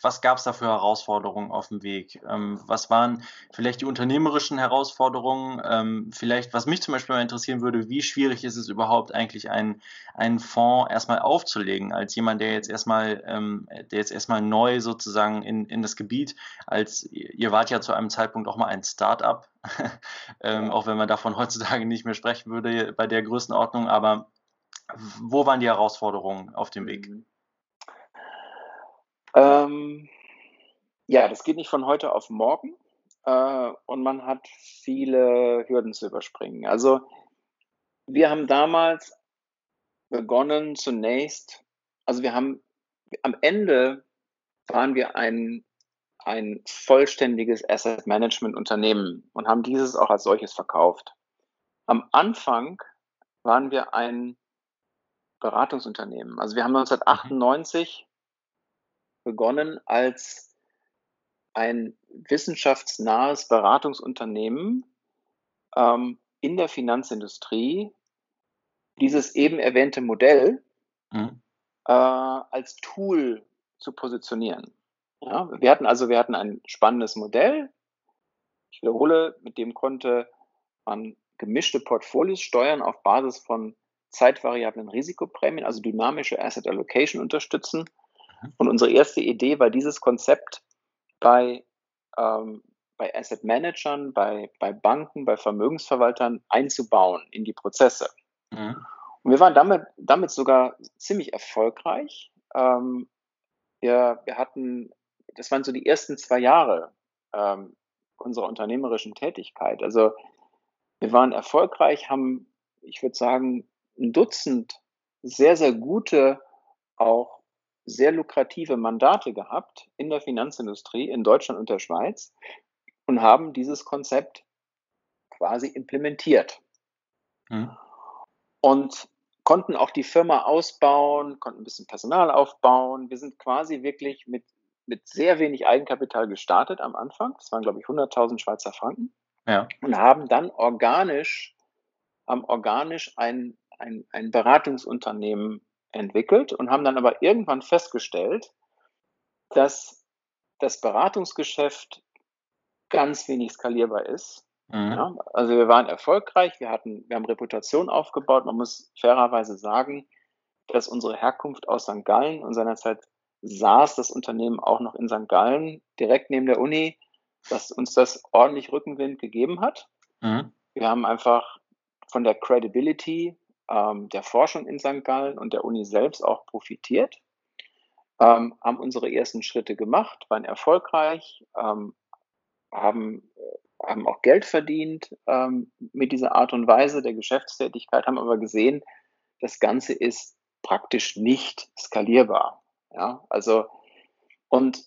Was gab es da für Herausforderungen auf dem Weg? Ähm, was waren vielleicht die unternehmerischen Herausforderungen? Ähm, vielleicht, was mich zum Beispiel mal interessieren würde, wie schwierig ist es überhaupt eigentlich, einen, einen Fonds erstmal aufzulegen, als jemand, der jetzt erstmal, ähm, der jetzt erstmal neu sozusagen in, in das Gebiet, als ihr wart ja zu einem Zeitpunkt auch mal ein Start-up, ähm, auch wenn man davon heutzutage nicht mehr sprechen würde bei der Größenordnung. Aber wo waren die Herausforderungen auf dem Weg? Mhm. Ähm, ja, das geht nicht von heute auf morgen äh, und man hat viele Hürden zu überspringen. Also wir haben damals begonnen zunächst, also wir haben am Ende waren wir ein ein vollständiges Asset Management Unternehmen und haben dieses auch als solches verkauft. Am Anfang waren wir ein Beratungsunternehmen. Also wir haben 1998 begonnen als ein wissenschaftsnahes Beratungsunternehmen ähm, in der Finanzindustrie dieses eben erwähnte Modell mhm. äh, als Tool zu positionieren. Ja, wir hatten also, wir hatten ein spannendes Modell. Ich wiederhole, mit dem konnte man gemischte Portfolios steuern auf Basis von zeitvariablen Risikoprämien, also dynamische Asset Allocation unterstützen. Mhm. Und unsere erste Idee war, dieses Konzept bei, ähm, bei Asset Managern, bei, bei Banken, bei Vermögensverwaltern einzubauen in die Prozesse. Mhm. Und wir waren damit, damit sogar ziemlich erfolgreich. Ähm, wir, wir hatten das waren so die ersten zwei Jahre ähm, unserer unternehmerischen Tätigkeit. Also wir waren erfolgreich, haben, ich würde sagen, ein Dutzend sehr, sehr gute, auch sehr lukrative Mandate gehabt in der Finanzindustrie in Deutschland und der Schweiz und haben dieses Konzept quasi implementiert. Mhm. Und konnten auch die Firma ausbauen, konnten ein bisschen Personal aufbauen. Wir sind quasi wirklich mit mit sehr wenig Eigenkapital gestartet am Anfang. Das waren, glaube ich, 100.000 Schweizer Franken. Ja. Und haben dann organisch, haben organisch ein, ein, ein Beratungsunternehmen entwickelt und haben dann aber irgendwann festgestellt, dass das Beratungsgeschäft ganz wenig skalierbar ist. Mhm. Ja, also wir waren erfolgreich, wir hatten, wir haben Reputation aufgebaut. Man muss fairerweise sagen, dass unsere Herkunft aus St. Gallen und seinerzeit saß das Unternehmen auch noch in St. Gallen, direkt neben der Uni, dass uns das ordentlich Rückenwind gegeben hat. Mhm. Wir haben einfach von der Credibility ähm, der Forschung in St. Gallen und der Uni selbst auch profitiert, ähm, haben unsere ersten Schritte gemacht, waren erfolgreich, ähm, haben, äh, haben auch Geld verdient ähm, mit dieser Art und Weise der Geschäftstätigkeit, haben aber gesehen, das Ganze ist praktisch nicht skalierbar. Ja, also, und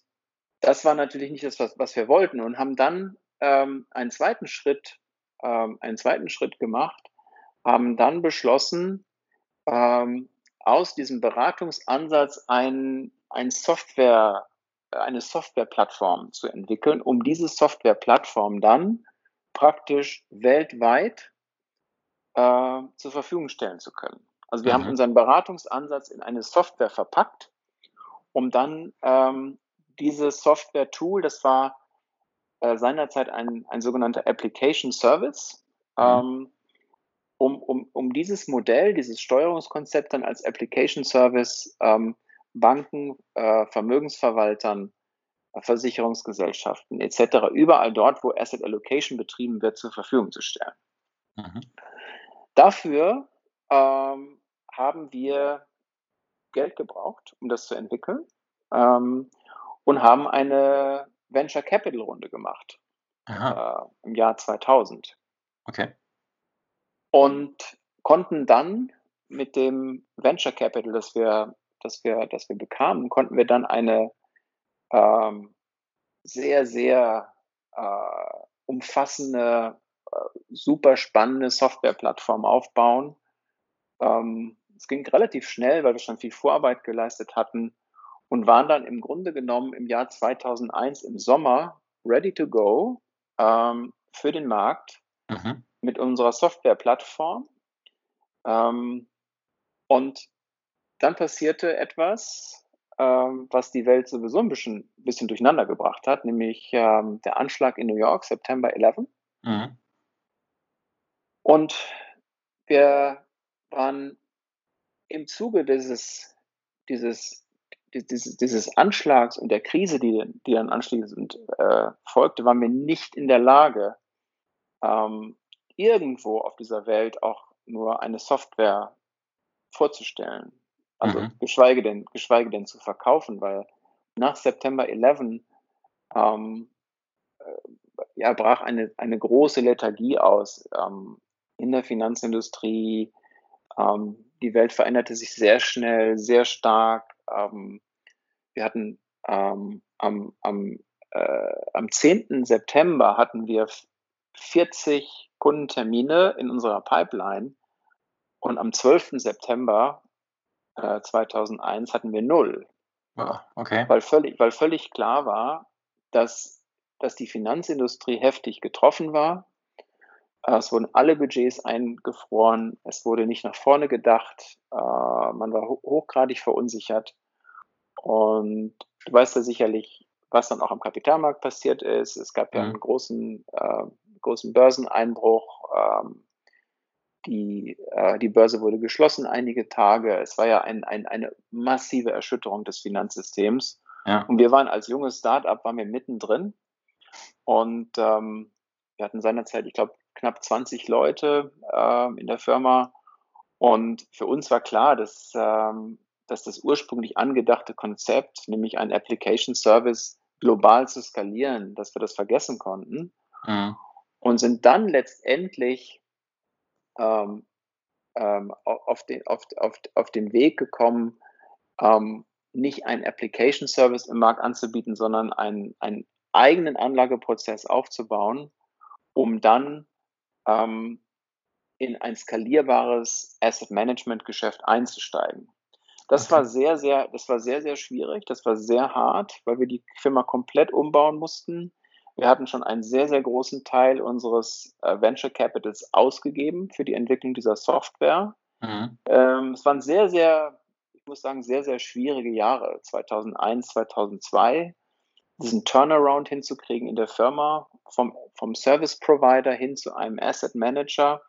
das war natürlich nicht das, was, was wir wollten und haben dann ähm, einen zweiten Schritt, ähm, einen zweiten Schritt gemacht, haben dann beschlossen, ähm, aus diesem Beratungsansatz ein, ein Software, eine Softwareplattform zu entwickeln, um diese Softwareplattform dann praktisch weltweit äh, zur Verfügung stellen zu können. Also wir mhm. haben unseren Beratungsansatz in eine Software verpackt, um dann ähm, dieses Software-Tool, das war äh, seinerzeit ein, ein sogenannter Application Service, mhm. ähm, um, um, um dieses Modell, dieses Steuerungskonzept dann als Application Service ähm, Banken, äh, Vermögensverwaltern, äh, Versicherungsgesellschaften etc. überall dort, wo Asset Allocation betrieben wird, zur Verfügung zu stellen. Mhm. Dafür ähm, haben wir Geld gebraucht, um das zu entwickeln ähm, und haben eine Venture Capital Runde gemacht äh, im Jahr 2000. Okay. Und konnten dann mit dem Venture Capital, das wir, das wir, das wir bekamen, konnten wir dann eine ähm, sehr, sehr äh, umfassende, äh, super spannende Softwareplattform aufbauen. Ähm, es ging relativ schnell, weil wir schon viel Vorarbeit geleistet hatten und waren dann im Grunde genommen im Jahr 2001 im Sommer ready to go ähm, für den Markt mhm. mit unserer Softwareplattform. Ähm, und dann passierte etwas, ähm, was die Welt sowieso ein bisschen, bisschen durcheinander gebracht hat, nämlich ähm, der Anschlag in New York, September 11. Mhm. Und wir waren im Zuge dieses, dieses, dieses, dieses Anschlags und der Krise, die, die dann anschließend äh, folgte, waren wir nicht in der Lage, ähm, irgendwo auf dieser Welt auch nur eine Software vorzustellen. Also mhm. geschweige, denn, geschweige denn zu verkaufen, weil nach September 11 ähm, äh, ja, brach eine, eine große Lethargie aus ähm, in der Finanzindustrie, ähm, die Welt veränderte sich sehr schnell, sehr stark. Ähm, wir hatten ähm, am, am, äh, am 10. September hatten wir 40 Kundentermine in unserer Pipeline und am 12. September äh, 2001 hatten wir null. Oh, okay. Weil völlig, weil völlig klar war, dass, dass die Finanzindustrie heftig getroffen war es wurden alle Budgets eingefroren. Es wurde nicht nach vorne gedacht. Äh, man war hochgradig verunsichert. Und du weißt ja sicherlich, was dann auch am Kapitalmarkt passiert ist. Es gab ja mhm. einen großen, äh, großen Börseneinbruch. Ähm, die, äh, die Börse wurde geschlossen einige Tage. Es war ja ein, ein, eine massive Erschütterung des Finanzsystems. Ja. Und wir waren als junges Startup, waren wir mittendrin. Und ähm, wir hatten seinerzeit, ich glaube, knapp 20 Leute äh, in der Firma. Und für uns war klar, dass, ähm, dass das ursprünglich angedachte Konzept, nämlich ein Application Service global zu skalieren, dass wir das vergessen konnten. Mhm. Und sind dann letztendlich ähm, ähm, auf, den, auf, auf, auf den Weg gekommen, ähm, nicht ein Application Service im Markt anzubieten, sondern einen, einen eigenen Anlageprozess aufzubauen, um dann ähm, in ein skalierbares Asset Management Geschäft einzusteigen. Das okay. war sehr, sehr, das war sehr, sehr schwierig. Das war sehr hart, weil wir die Firma komplett umbauen mussten. Wir hatten schon einen sehr, sehr großen Teil unseres äh, Venture Capitals ausgegeben für die Entwicklung dieser Software. Mhm. Ähm, es waren sehr, sehr, ich muss sagen, sehr, sehr schwierige Jahre. 2001, 2002 diesen Turnaround hinzukriegen in der Firma, vom, vom Service Provider hin zu einem Asset Manager.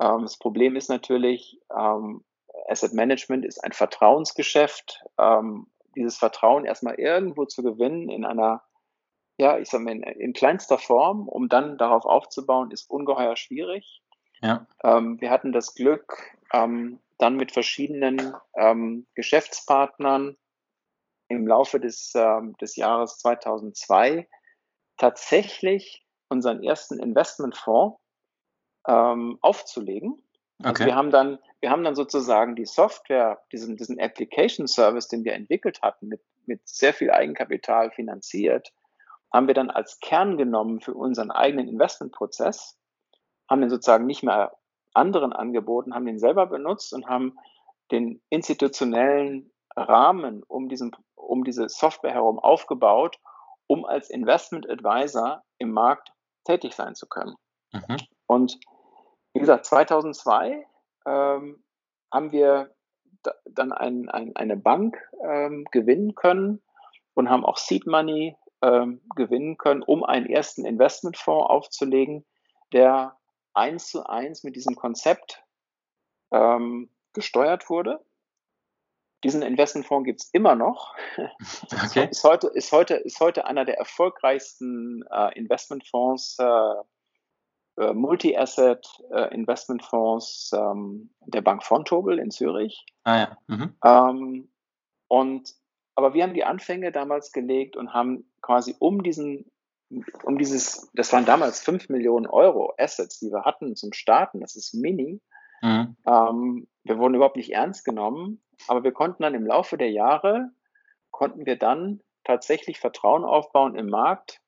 Ähm, das Problem ist natürlich, ähm, Asset Management ist ein Vertrauensgeschäft. Ähm, dieses Vertrauen erstmal irgendwo zu gewinnen in einer, ja, ich sag mal, in, in kleinster Form, um dann darauf aufzubauen, ist ungeheuer schwierig. Ja. Ähm, wir hatten das Glück, ähm, dann mit verschiedenen ähm, Geschäftspartnern im Laufe des, ähm, des Jahres 2002 tatsächlich unseren ersten Investmentfonds ähm, aufzulegen. Also okay. Also wir haben dann, wir haben dann sozusagen die Software, diesen, diesen Application Service, den wir entwickelt hatten, mit, mit sehr viel Eigenkapital finanziert, haben wir dann als Kern genommen für unseren eigenen Investmentprozess, haben den sozusagen nicht mehr anderen angeboten, haben den selber benutzt und haben den institutionellen Rahmen um, diesen, um diese Software herum aufgebaut, um als Investment Advisor im Markt tätig sein zu können. Mhm. Und wie gesagt, 2002 ähm, haben wir da, dann ein, ein, eine Bank ähm, gewinnen können und haben auch Seed Money ähm, gewinnen können, um einen ersten Investmentfonds aufzulegen, der eins zu eins mit diesem Konzept ähm, gesteuert wurde. Diesen Investmentfonds gibt es immer noch. Okay. Ist, heute, ist, heute, ist heute einer der erfolgreichsten äh, Investmentfonds, äh, äh, Multi-Asset äh, Investmentfonds ähm, der Bank Vontobel in Zürich. Ah ja. Mhm. Ähm, und aber wir haben die Anfänge damals gelegt und haben quasi um diesen, um dieses, das waren damals 5 Millionen Euro Assets, die wir hatten zum Starten, das ist mini. Mhm. Ähm, wir wurden überhaupt nicht ernst genommen, aber wir konnten dann im Laufe der Jahre, konnten wir dann tatsächlich Vertrauen aufbauen im Markt,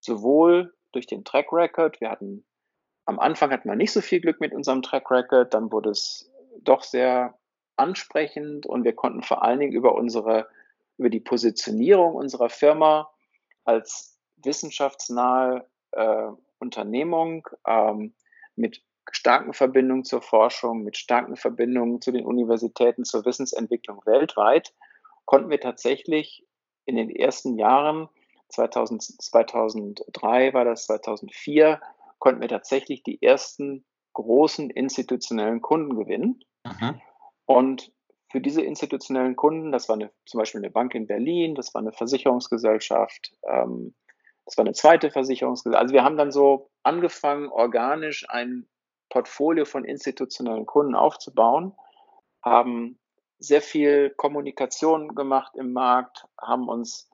sowohl durch den Track Record, wir hatten am Anfang hatten wir nicht so viel Glück mit unserem Track Record, dann wurde es doch sehr ansprechend und wir konnten vor allen Dingen über unsere, über die Positionierung unserer Firma als wissenschaftsnahe äh, Unternehmung ähm, mit starken Verbindungen zur Forschung, mit starken Verbindungen zu den Universitäten, zur Wissensentwicklung weltweit, konnten wir tatsächlich in den ersten Jahren, 2000, 2003 war das, 2004, konnten wir tatsächlich die ersten großen institutionellen Kunden gewinnen. Mhm. Und für diese institutionellen Kunden, das war eine, zum Beispiel eine Bank in Berlin, das war eine Versicherungsgesellschaft, ähm, das war eine zweite Versicherungsgesellschaft. Also wir haben dann so angefangen, organisch ein Portfolio von institutionellen Kunden aufzubauen, haben sehr viel Kommunikation gemacht im Markt, haben uns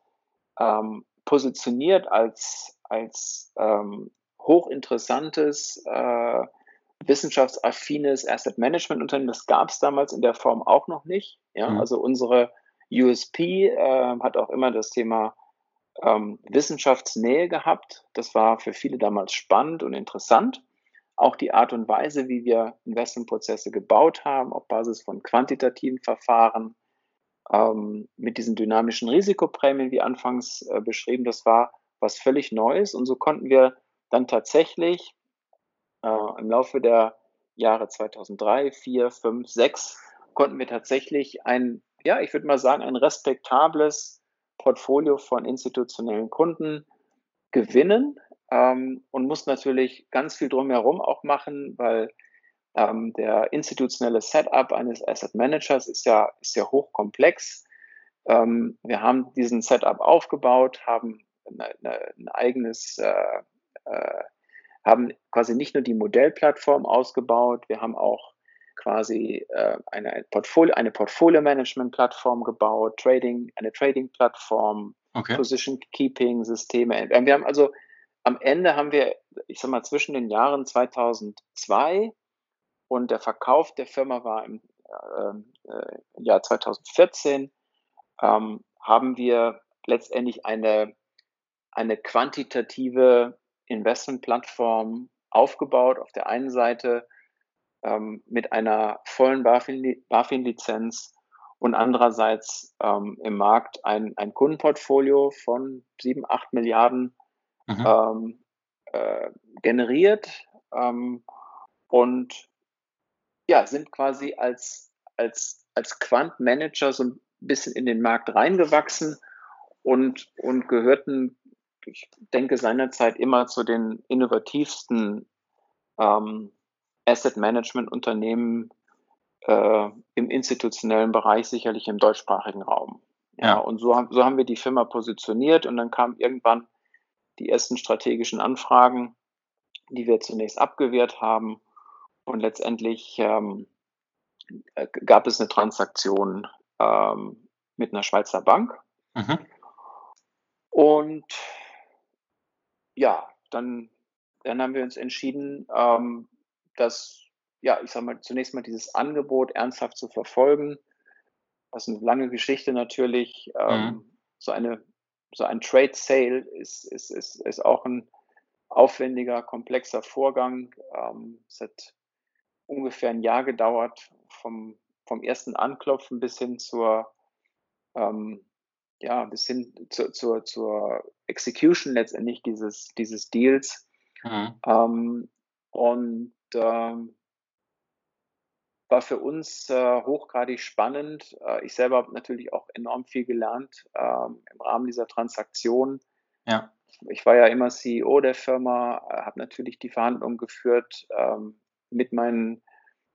ähm, positioniert als, als ähm, hochinteressantes, äh, wissenschaftsaffines Asset Management Unternehmen. Das gab es damals in der Form auch noch nicht. Ja? Mhm. Also unsere USP äh, hat auch immer das Thema ähm, Wissenschaftsnähe gehabt. Das war für viele damals spannend und interessant. Auch die Art und Weise, wie wir Investmentprozesse gebaut haben, auf Basis von quantitativen Verfahren, ähm, mit diesen dynamischen Risikoprämien, wie anfangs äh, beschrieben, das war was völlig Neues. Und so konnten wir dann tatsächlich äh, im Laufe der Jahre 2003, 4, 5, 6 konnten wir tatsächlich ein, ja, ich würde mal sagen, ein respektables Portfolio von institutionellen Kunden gewinnen ähm, und muss natürlich ganz viel drumherum auch machen, weil ähm, der institutionelle Setup eines Asset Managers ist ja, ist ja hochkomplex. Ähm, wir haben diesen Setup aufgebaut, haben eine, eine, ein eigenes äh, äh, haben quasi nicht nur die Modellplattform ausgebaut, wir haben auch quasi äh, eine Portfolio, eine Portfolio-Management-Plattform gebaut, Trading, eine Trading-Plattform, okay. Position-Keeping-Systeme. Wir haben also am Ende haben wir, ich sag mal, zwischen den Jahren 2002 und der Verkauf der Firma war im äh, äh, Jahr 2014, ähm, haben wir letztendlich eine, eine quantitative Investmentplattform aufgebaut. Auf der einen Seite ähm, mit einer vollen BaFin-Lizenz und andererseits ähm, im Markt ein, ein Kundenportfolio von sieben, acht Milliarden mhm. ähm, äh, generiert ähm, und ja, sind quasi als, als, als Quant-Manager so ein bisschen in den Markt reingewachsen und, und gehörten, ich denke, seinerzeit immer zu den innovativsten ähm, Asset Management Unternehmen äh, im institutionellen Bereich, sicherlich im deutschsprachigen Raum. Ja, ja. und so, so haben wir die Firma positioniert und dann kamen irgendwann die ersten strategischen Anfragen, die wir zunächst abgewehrt haben. Und letztendlich ähm, äh, gab es eine Transaktion ähm, mit einer Schweizer Bank. Mhm. Und ja, dann, dann haben wir uns entschieden, ähm, dass, ja, ich sage mal, zunächst mal dieses Angebot ernsthaft zu verfolgen. Das ist eine lange Geschichte natürlich. Ähm, mhm. So eine so ein Trade Sale ist, ist, ist, ist auch ein aufwendiger, komplexer Vorgang. Ähm, es hat ungefähr ein Jahr gedauert, vom, vom ersten Anklopfen bis hin zur, ähm, ja, bis hin zur, zur, zur Execution letztendlich dieses, dieses Deals. Mhm. Ähm, und ähm, war für uns äh, hochgradig spannend. Äh, ich selber habe natürlich auch enorm viel gelernt ähm, im Rahmen dieser Transaktion. Ja. Ich war ja immer CEO der Firma, äh, habe natürlich die Verhandlungen geführt ähm, mit meinen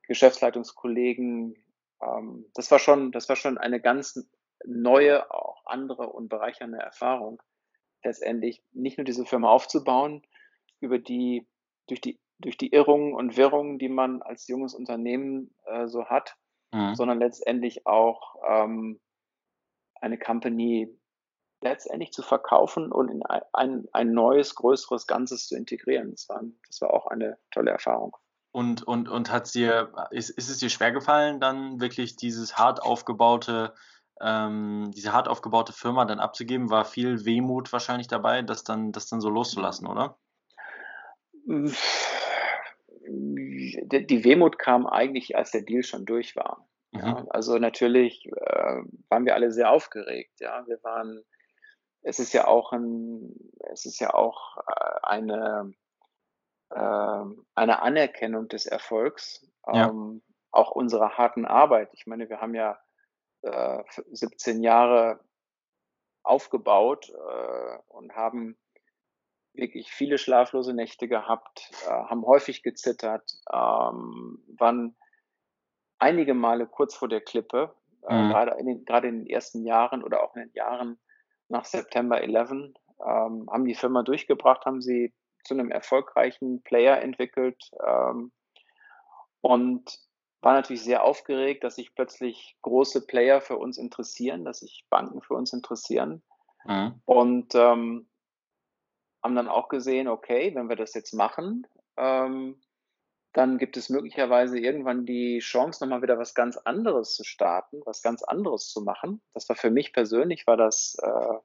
Geschäftsleitungskollegen. Ähm, das war schon, das war schon eine ganz neue, auch andere und bereichernde Erfahrung, letztendlich nicht nur diese Firma aufzubauen, über die, durch die durch die Irrungen und Wirrungen, die man als junges Unternehmen äh, so hat, mhm. sondern letztendlich auch ähm, eine Company letztendlich zu verkaufen und in ein, ein neues, größeres Ganzes zu integrieren. Das war, das war auch eine tolle Erfahrung. Und, und, und hat dir, ist, ist es dir schwer gefallen, dann wirklich dieses hart aufgebaute, ähm, diese hart aufgebaute Firma dann abzugeben? War viel Wehmut wahrscheinlich dabei, das dann, das dann so loszulassen, oder? Die Wehmut kam eigentlich, als der Deal schon durch war. Mhm. Ja, also natürlich äh, waren wir alle sehr aufgeregt. Ja, wir waren. Es ist ja auch ein, es ist ja auch äh, eine äh, eine Anerkennung des Erfolgs, ja. ähm, auch unserer harten Arbeit. Ich meine, wir haben ja 17 äh, Jahre aufgebaut äh, und haben wirklich viele schlaflose Nächte gehabt, äh, haben häufig gezittert, ähm, waren einige Male kurz vor der Klippe, äh, mhm. gerade, in den, gerade in den ersten Jahren oder auch in den Jahren nach September 11, ähm, haben die Firma durchgebracht, haben sie zu einem erfolgreichen Player entwickelt ähm, und war natürlich sehr aufgeregt, dass sich plötzlich große Player für uns interessieren, dass sich Banken für uns interessieren. Mhm. Und ähm, haben dann auch gesehen, okay, wenn wir das jetzt machen, ähm, dann gibt es möglicherweise irgendwann die Chance, nochmal wieder was ganz anderes zu starten, was ganz anderes zu machen. Das war für mich persönlich, war das äh,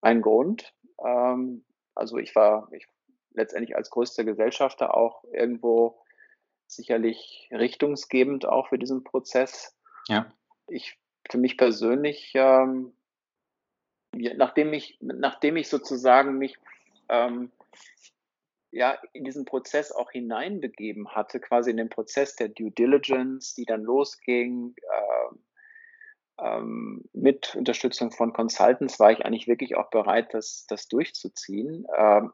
ein Grund. Ähm, also ich war ich, letztendlich als größter Gesellschafter auch irgendwo sicherlich richtungsgebend auch für diesen Prozess. Ja. Ich, für mich persönlich, ähm, nachdem ich, nachdem ich sozusagen mich ähm, ja, in diesen Prozess auch hineinbegeben hatte, quasi in den Prozess der Due Diligence, die dann losging. Ähm, ähm, mit Unterstützung von Consultants war ich eigentlich wirklich auch bereit, das, das durchzuziehen, ähm,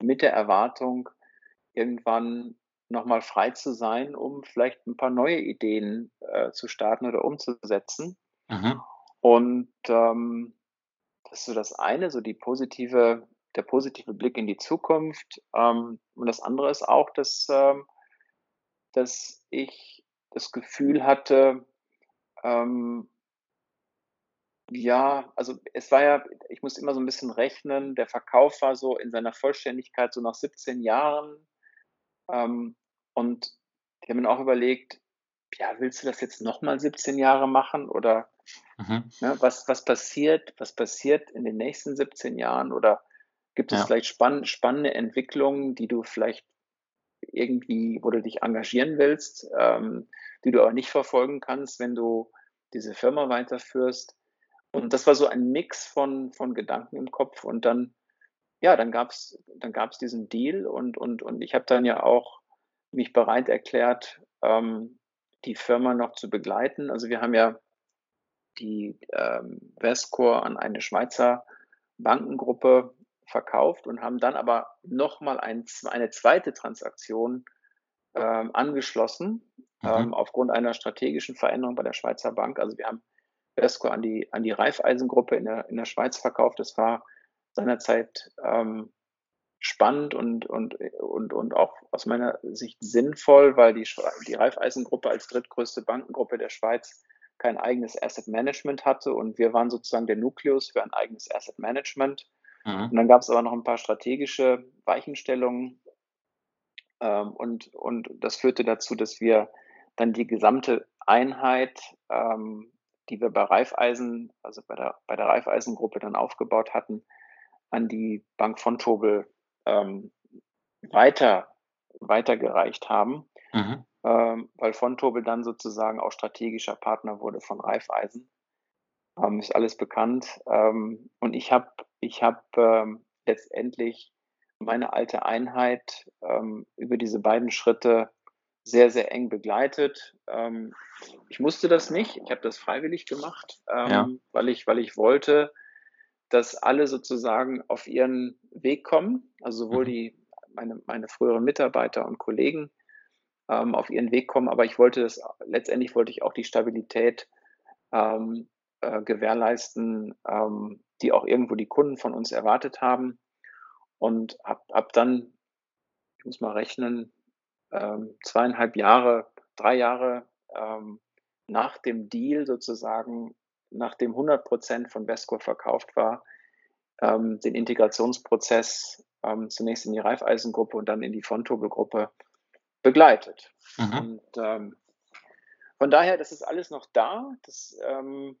mit der Erwartung, irgendwann nochmal frei zu sein, um vielleicht ein paar neue Ideen äh, zu starten oder umzusetzen. Mhm. Und ähm, das ist so das eine, so die positive der positive Blick in die Zukunft. Ähm, und das andere ist auch, dass, ähm, dass ich das Gefühl hatte, ähm, ja, also es war ja, ich muss immer so ein bisschen rechnen, der Verkauf war so in seiner Vollständigkeit so nach 17 Jahren. Ähm, und die haben mir auch überlegt, ja, willst du das jetzt nochmal 17 Jahre machen oder mhm. ne, was, was passiert, was passiert in den nächsten 17 Jahren oder Gibt es ja. vielleicht spann spannende Entwicklungen, die du vielleicht irgendwie, wo du dich engagieren willst, ähm, die du aber nicht verfolgen kannst, wenn du diese Firma weiterführst. Und das war so ein Mix von, von Gedanken im Kopf. Und dann, ja, dann gab es dann gab's diesen Deal und, und, und ich habe dann ja auch mich bereit erklärt, ähm, die Firma noch zu begleiten. Also wir haben ja die ähm, Vescore an eine Schweizer Bankengruppe verkauft und haben dann aber nochmal ein, eine zweite Transaktion ähm, angeschlossen, mhm. ähm, aufgrund einer strategischen Veränderung bei der Schweizer Bank. Also wir haben Vesco an die, an die Raiffeisengruppe in der, in der Schweiz verkauft. Das war seinerzeit ähm, spannend und, und, und, und auch aus meiner Sicht sinnvoll, weil die, die Raiffeisengruppe als drittgrößte Bankengruppe der Schweiz kein eigenes Asset Management hatte und wir waren sozusagen der Nukleus für ein eigenes Asset Management. Mhm. Und dann gab es aber noch ein paar strategische Weichenstellungen ähm, und, und das führte dazu, dass wir dann die gesamte Einheit, ähm, die wir bei Raiffeisen, also bei der, bei der Raiffeisengruppe dann aufgebaut hatten, an die Bank von Tobel ähm, weiter, weitergereicht haben, mhm. ähm, weil von Tobel dann sozusagen auch strategischer Partner wurde von Raiffeisen. Ähm, ist alles bekannt. Ähm, und ich habe ich hab, ähm, letztendlich meine alte Einheit ähm, über diese beiden Schritte sehr, sehr eng begleitet. Ähm, ich musste das nicht, ich habe das freiwillig gemacht, ähm, ja. weil, ich, weil ich wollte, dass alle sozusagen auf ihren Weg kommen, also sowohl mhm. die, meine, meine früheren Mitarbeiter und Kollegen ähm, auf ihren Weg kommen, aber ich wollte das, letztendlich wollte ich auch die Stabilität ähm, äh, gewährleisten, ähm, die auch irgendwo die Kunden von uns erwartet haben und habe hab dann, ich muss mal rechnen, ähm, zweieinhalb Jahre, drei Jahre ähm, nach dem Deal sozusagen, nachdem 100 Prozent von Vesco verkauft war, ähm, den Integrationsprozess ähm, zunächst in die Raiffeisengruppe und dann in die Fontobel-Gruppe begleitet. Mhm. Und ähm, von daher, das ist alles noch da. Das ähm,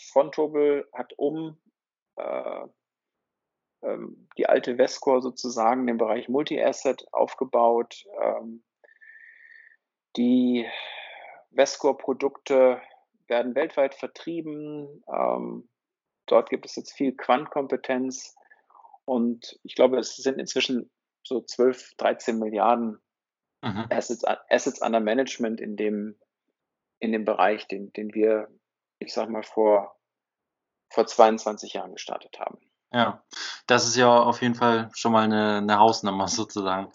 Fontobel hat um die alte Vescore sozusagen den Bereich Multi-Asset aufgebaut. Ähm, die Vescore-Produkte werden weltweit vertrieben. Ähm, dort gibt es jetzt viel Quantkompetenz und ich glaube, es sind inzwischen so 12, 13 Milliarden mhm. Assets, Assets under Management in dem, in dem Bereich, den, den wir, ich sag mal, vor, vor 22 Jahren gestartet haben. Ja, das ist ja auf jeden Fall schon mal eine, eine Hausnummer sozusagen.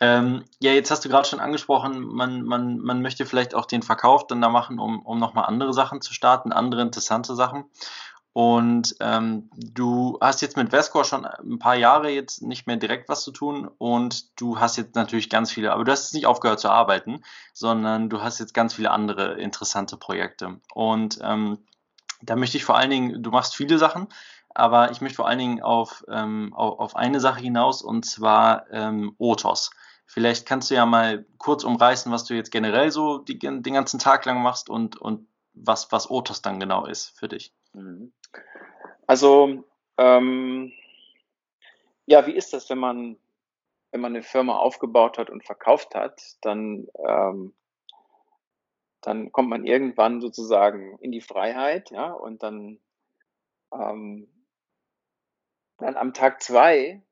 Ähm, ja, jetzt hast du gerade schon angesprochen, man, man, man möchte vielleicht auch den Verkauf dann da machen, um, um nochmal andere Sachen zu starten, andere interessante Sachen. Und ähm, du hast jetzt mit Vescore schon ein paar Jahre jetzt nicht mehr direkt was zu tun und du hast jetzt natürlich ganz viele, aber du hast jetzt nicht aufgehört zu arbeiten, sondern du hast jetzt ganz viele andere interessante Projekte. Und ähm, da möchte ich vor allen Dingen, du machst viele Sachen, aber ich möchte vor allen Dingen auf, ähm, auf, auf eine Sache hinaus und zwar ähm, Otos. Vielleicht kannst du ja mal kurz umreißen, was du jetzt generell so die, den ganzen Tag lang machst und, und was, was Otos dann genau ist für dich. Mhm. Also, ähm, ja, wie ist das, wenn man, wenn man eine Firma aufgebaut hat und verkauft hat, dann, ähm, dann kommt man irgendwann sozusagen in die Freiheit, ja, und dann ähm, dann am Tag zwei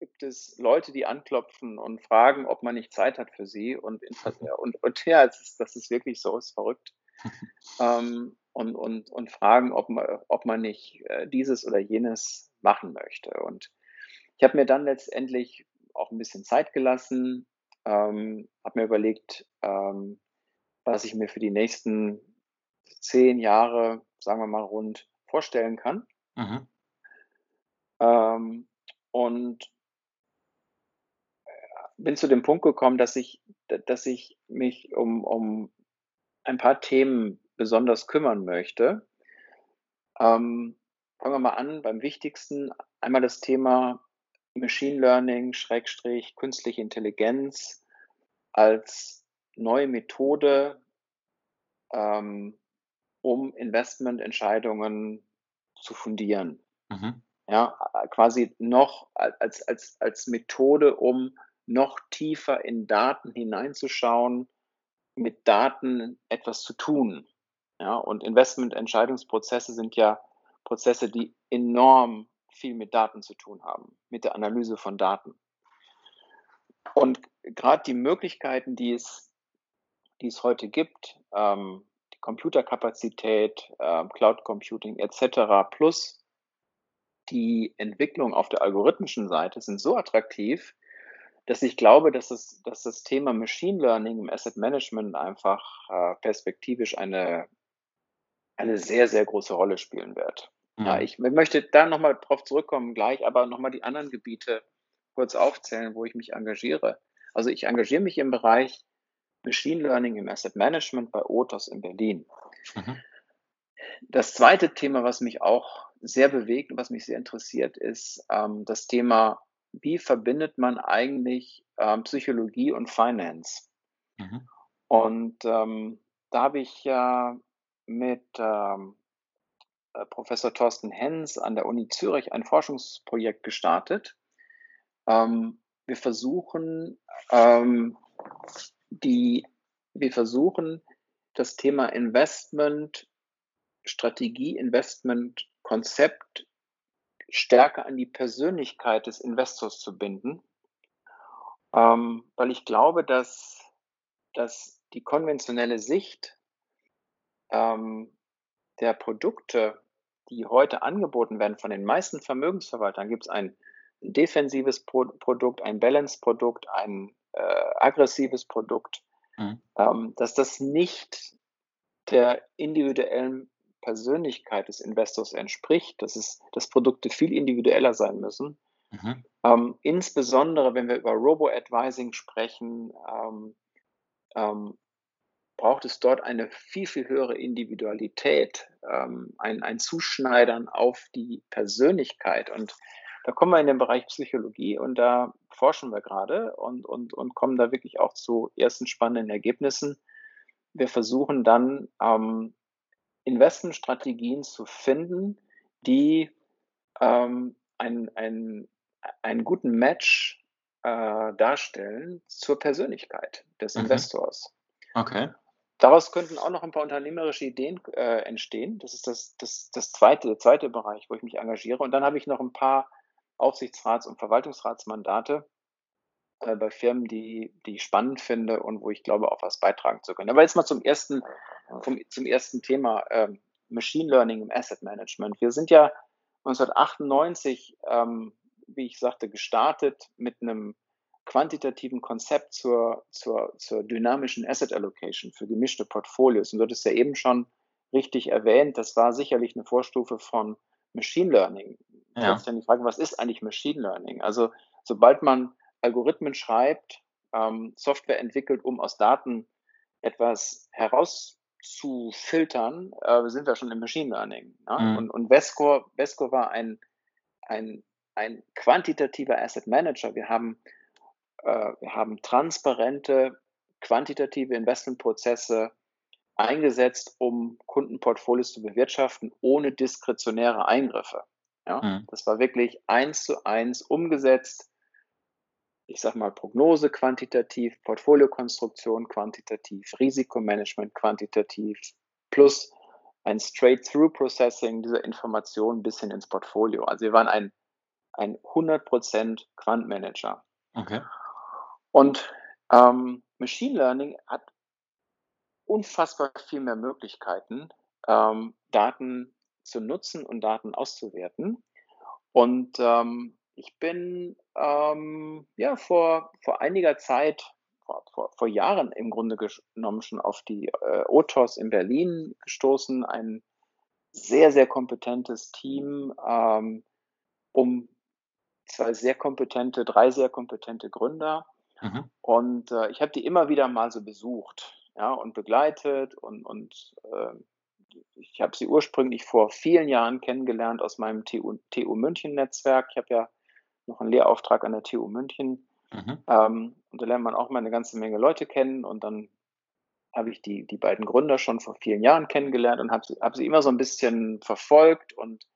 gibt es Leute, die anklopfen und fragen, ob man nicht Zeit hat für sie. Und, und, und ja, das ist, das ist wirklich so, ist verrückt. ähm, und, und, und fragen, ob man, ob man nicht äh, dieses oder jenes machen möchte. Und ich habe mir dann letztendlich auch ein bisschen Zeit gelassen, ähm, habe mir überlegt, ähm, was ich mir für die nächsten zehn Jahre, sagen wir mal rund, vorstellen kann. Mhm. Ähm, und äh, bin zu dem Punkt gekommen, dass ich, dass ich mich um, um ein paar Themen besonders kümmern möchte. Ähm, fangen wir mal an beim wichtigsten. Einmal das Thema Machine Learning, Schrägstrich, künstliche Intelligenz als neue Methode, ähm, um Investmententscheidungen zu fundieren. Mhm. Ja, quasi noch als, als, als Methode, um noch tiefer in Daten hineinzuschauen, mit Daten etwas zu tun. Ja, und Investmententscheidungsprozesse sind ja Prozesse, die enorm viel mit Daten zu tun haben, mit der Analyse von Daten. Und gerade die Möglichkeiten, die es, die es heute gibt, ähm, die Computerkapazität, äh, Cloud Computing etc. plus die Entwicklung auf der algorithmischen Seite sind so attraktiv, dass ich glaube, dass, es, dass das Thema Machine Learning im Asset Management einfach äh, perspektivisch eine, eine sehr, sehr große Rolle spielen wird. Mhm. Ja, ich möchte da nochmal drauf zurückkommen gleich, aber nochmal die anderen Gebiete kurz aufzählen, wo ich mich engagiere. Also ich engagiere mich im Bereich Machine Learning im Asset Management bei Otos in Berlin. Mhm. Das zweite Thema, was mich auch sehr bewegt und was mich sehr interessiert, ist ähm, das Thema, wie verbindet man eigentlich ähm, Psychologie und Finance? Mhm. Und ähm, da habe ich ja mit ähm, äh, Professor Thorsten Hens an der Uni Zürich ein Forschungsprojekt gestartet. Ähm, wir versuchen ähm, die, wir versuchen das Thema Investment, Strategie, Investment, Konzept stärker an die Persönlichkeit des Investors zu binden, ähm, weil ich glaube, dass, dass die konventionelle Sicht ähm, der Produkte, die heute angeboten werden von den meisten Vermögensverwaltern, gibt es ein defensives Pro Produkt, ein Balance-Produkt, ein äh, aggressives Produkt, mhm. ähm, dass das nicht der individuellen Persönlichkeit des Investors entspricht, dass, es, dass Produkte viel individueller sein müssen. Mhm. Ähm, insbesondere, wenn wir über Robo-Advising sprechen, ähm, ähm, braucht es dort eine viel, viel höhere Individualität, ähm, ein, ein Zuschneidern auf die Persönlichkeit. Und da kommen wir in den Bereich Psychologie und da forschen wir gerade und, und, und kommen da wirklich auch zu ersten spannenden Ergebnissen. Wir versuchen dann ähm, Investmentstrategien zu finden, die ähm, einen, einen, einen guten Match äh, darstellen zur Persönlichkeit des mhm. Investors. Okay. Daraus könnten auch noch ein paar unternehmerische Ideen äh, entstehen. Das ist das, das, das zweite, der zweite Bereich, wo ich mich engagiere. Und dann habe ich noch ein paar Aufsichtsrats- und Verwaltungsratsmandate äh, bei Firmen, die, die ich spannend finde und wo ich glaube, auch was beitragen zu können. Aber jetzt mal zum ersten, vom, zum ersten Thema äh, Machine Learning im Asset Management. Wir sind ja 1998, ähm, wie ich sagte, gestartet mit einem quantitativen Konzept zur, zur, zur dynamischen Asset Allocation für gemischte Portfolios. Und du hattest ja eben schon richtig erwähnt, das war sicherlich eine Vorstufe von Machine Learning. Ja. Jetzt dann die Frage, was ist eigentlich Machine Learning? Also sobald man Algorithmen schreibt, ähm, Software entwickelt, um aus Daten etwas herauszufiltern, äh, sind wir schon im Machine Learning. Ne? Mhm. Und, und Vesco, Vesco war ein, ein, ein quantitativer Asset Manager. Wir haben äh, wir haben transparente, quantitative Investmentprozesse eingesetzt, um Kundenportfolios zu bewirtschaften, ohne diskretionäre Eingriffe. Ja, mhm. Das war wirklich eins zu eins umgesetzt. Ich sage mal Prognose quantitativ, Portfoliokonstruktion quantitativ, Risikomanagement quantitativ, plus ein Straight-Through-Processing dieser Informationen bis hin ins Portfolio. Also wir waren ein, ein 100% Quant-Manager. Okay. Und ähm, Machine Learning hat unfassbar viel mehr Möglichkeiten, ähm, Daten zu nutzen und Daten auszuwerten. Und ähm, ich bin ähm, ja vor, vor einiger Zeit, vor, vor, vor Jahren im Grunde genommen schon auf die äh, OTOS in Berlin gestoßen, ein sehr, sehr kompetentes Team, ähm, um zwei sehr kompetente, drei sehr kompetente Gründer, Mhm. Und äh, ich habe die immer wieder mal so besucht ja, und begleitet und, und äh, ich habe sie ursprünglich vor vielen Jahren kennengelernt aus meinem TU, TU München-Netzwerk. Ich habe ja noch einen Lehrauftrag an der TU München. Mhm. Ähm, und da lernt man auch mal eine ganze Menge Leute kennen. Und dann habe ich die, die beiden Gründer schon vor vielen Jahren kennengelernt und habe sie, hab sie immer so ein bisschen verfolgt und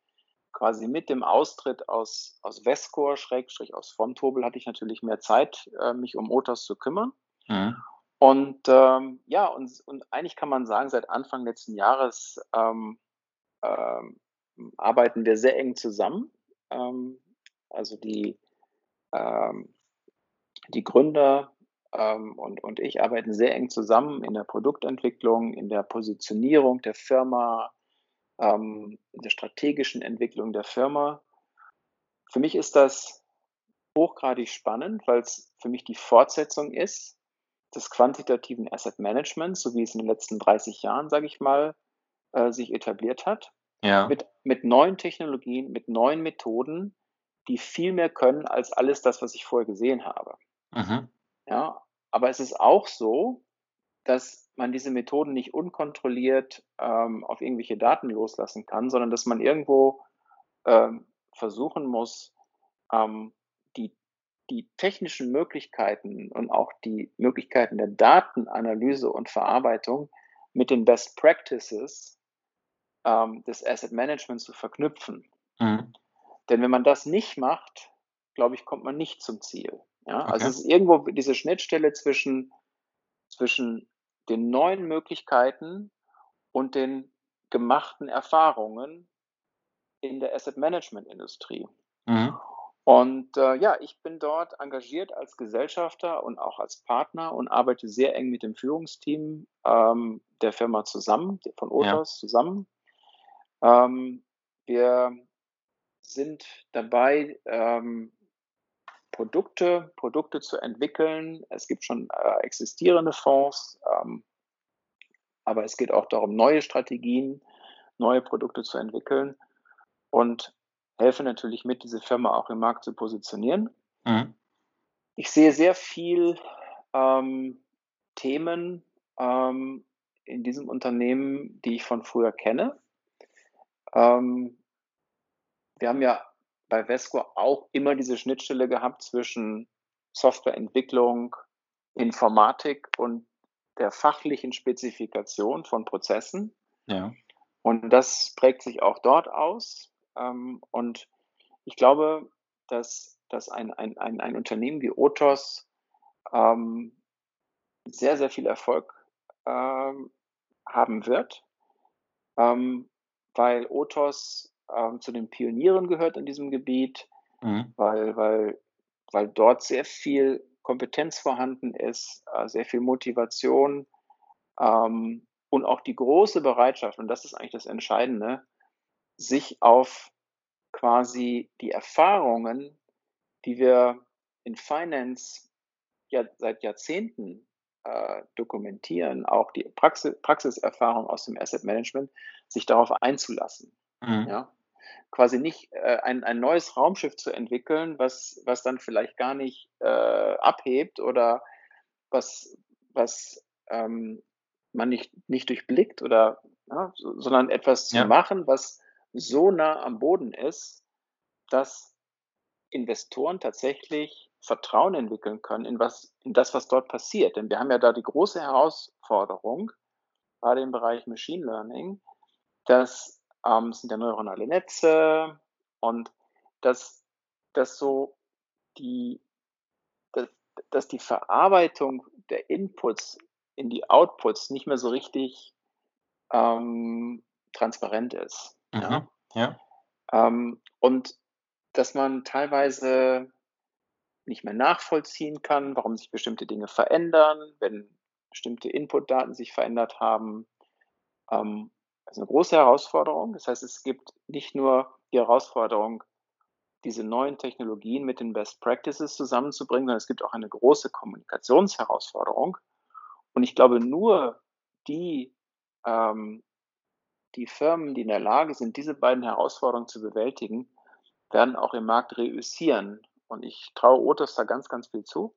quasi mit dem Austritt aus, aus Vescor, Schrägstrich aus Frontobel, hatte ich natürlich mehr Zeit, äh, mich um Otos zu kümmern. Mhm. Und ähm, ja, und, und eigentlich kann man sagen, seit Anfang letzten Jahres ähm, ähm, arbeiten wir sehr eng zusammen. Ähm, also die, ähm, die Gründer ähm, und, und ich arbeiten sehr eng zusammen in der Produktentwicklung, in der Positionierung der Firma, in der strategischen Entwicklung der Firma. Für mich ist das hochgradig spannend, weil es für mich die Fortsetzung ist des quantitativen Asset Managements, so wie es in den letzten 30 Jahren, sage ich mal, äh, sich etabliert hat. Ja. Mit, mit neuen Technologien, mit neuen Methoden, die viel mehr können als alles das, was ich vorher gesehen habe. Mhm. Ja, aber es ist auch so, dass man diese Methoden nicht unkontrolliert ähm, auf irgendwelche Daten loslassen kann, sondern dass man irgendwo ähm, versuchen muss, ähm, die technischen Möglichkeiten und auch die Möglichkeiten der Datenanalyse und Verarbeitung mit den Best Practices ähm, des Asset Managements zu verknüpfen. Mhm. Denn wenn man das nicht macht, glaube ich, kommt man nicht zum Ziel. Ja? Okay. Also es ist irgendwo diese Schnittstelle zwischen, zwischen den neuen Möglichkeiten und den gemachten Erfahrungen in der Asset Management Industrie. Und äh, ja, ich bin dort engagiert als Gesellschafter und auch als Partner und arbeite sehr eng mit dem Führungsteam ähm, der Firma zusammen, von Otos ja. zusammen. Ähm, wir sind dabei, ähm, Produkte, Produkte zu entwickeln. Es gibt schon äh, existierende Fonds, ähm, aber es geht auch darum, neue Strategien, neue Produkte zu entwickeln. Und helfe natürlich mit, diese Firma auch im Markt zu positionieren. Mhm. Ich sehe sehr viel ähm, Themen ähm, in diesem Unternehmen, die ich von früher kenne. Ähm, wir haben ja bei Vesco auch immer diese Schnittstelle gehabt zwischen Softwareentwicklung, Informatik und der fachlichen Spezifikation von Prozessen. Ja. Und das prägt sich auch dort aus. Ähm, und ich glaube, dass, dass ein, ein, ein, ein Unternehmen wie Otos ähm, sehr, sehr viel Erfolg ähm, haben wird, ähm, weil Otos ähm, zu den Pionieren gehört in diesem Gebiet, Mhm. weil, weil, weil dort sehr viel Kompetenz vorhanden ist, äh, sehr viel Motivation ähm, und auch die große Bereitschaft, und das ist eigentlich das Entscheidende, sich auf quasi die Erfahrungen, die wir in Finance ja seit Jahrzehnten äh, dokumentieren, auch die Praxis, Praxiserfahrung aus dem Asset Management, sich darauf einzulassen. Mhm. Ja? Quasi nicht äh, ein, ein neues Raumschiff zu entwickeln, was, was dann vielleicht gar nicht äh, abhebt oder was, was ähm, man nicht, nicht durchblickt oder ja, so, sondern etwas zu Ja. machen, was so nah am Boden ist, dass Investoren tatsächlich Vertrauen entwickeln können in was, in das, was dort passiert. Denn wir haben ja da die große Herausforderung, gerade im Bereich Machine Learning, dass ähm, es sind ja neuronale Netze und dass, dass so die, dass, dass die Verarbeitung der Inputs in die Outputs nicht mehr so richtig ähm, transparent ist. Ja? Mhm. Ja. Ähm, und dass man teilweise nicht mehr nachvollziehen kann, warum sich bestimmte Dinge verändern, wenn bestimmte Inputdaten sich verändert haben. Ähm, das ist eine große Herausforderung. Das heißt, es gibt nicht nur die Herausforderung, diese neuen Technologien mit den Best Practices zusammenzubringen, sondern es gibt auch eine große Kommunikationsherausforderung. Und ich glaube, nur die, ähm, die Firmen, die in der Lage sind, diese beiden Herausforderungen zu bewältigen, werden auch im Markt reüssieren. Und ich traue Otis da ganz, ganz viel zu.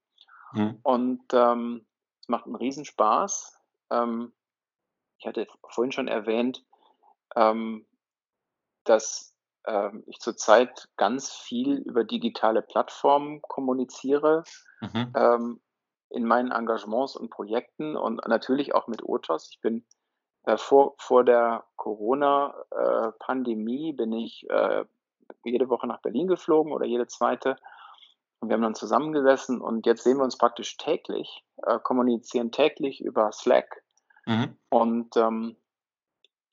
Mhm. Und ähm, es macht einen Riesenspaß. Ähm, ich hatte vorhin schon erwähnt, ähm, dass ähm, ich zurzeit ganz viel über digitale Plattformen kommuniziere, Mhm. ähm, in meinen Engagements und Projekten und natürlich auch mit Otos. Ich bin vor, vor der Corona-Pandemie bin ich äh, jede Woche nach Berlin geflogen oder jede zweite Und wir haben dann zusammengesessen und jetzt sehen wir uns praktisch täglich, äh, kommunizieren täglich über Slack. Mhm. Und ähm,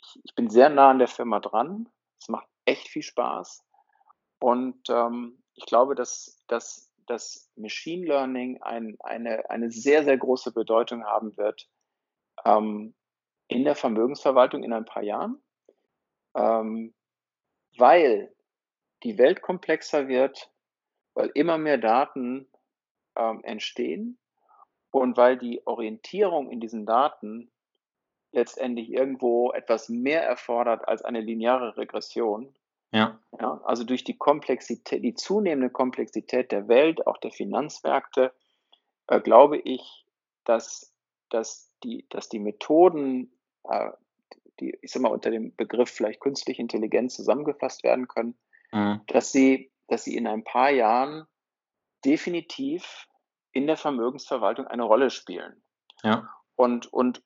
ich, ich, bin sehr nah an der Firma dran. Es macht echt viel Spaß. Und ähm, ich glaube, dass, dass, dass Machine Learning ein, eine, eine sehr, sehr große Bedeutung haben wird ähm, in der Vermögensverwaltung in ein paar Jahren, ähm, weil die Welt komplexer wird, weil immer mehr Daten ähm, entstehen und weil die Orientierung in diesen Daten letztendlich irgendwo etwas mehr erfordert als eine lineare Regression. Ja. ja. Also durch die Komplexität, die zunehmende Komplexität der Welt, auch der Finanzmärkte, äh, glaube ich, dass, dass, die, dass die Methoden, die, ich sag mal, unter dem Begriff vielleicht künstliche Intelligenz zusammengefasst werden können, mhm. dass sie dass sie in ein paar Jahren definitiv in der Vermögensverwaltung eine Rolle spielen. Ja. Und, und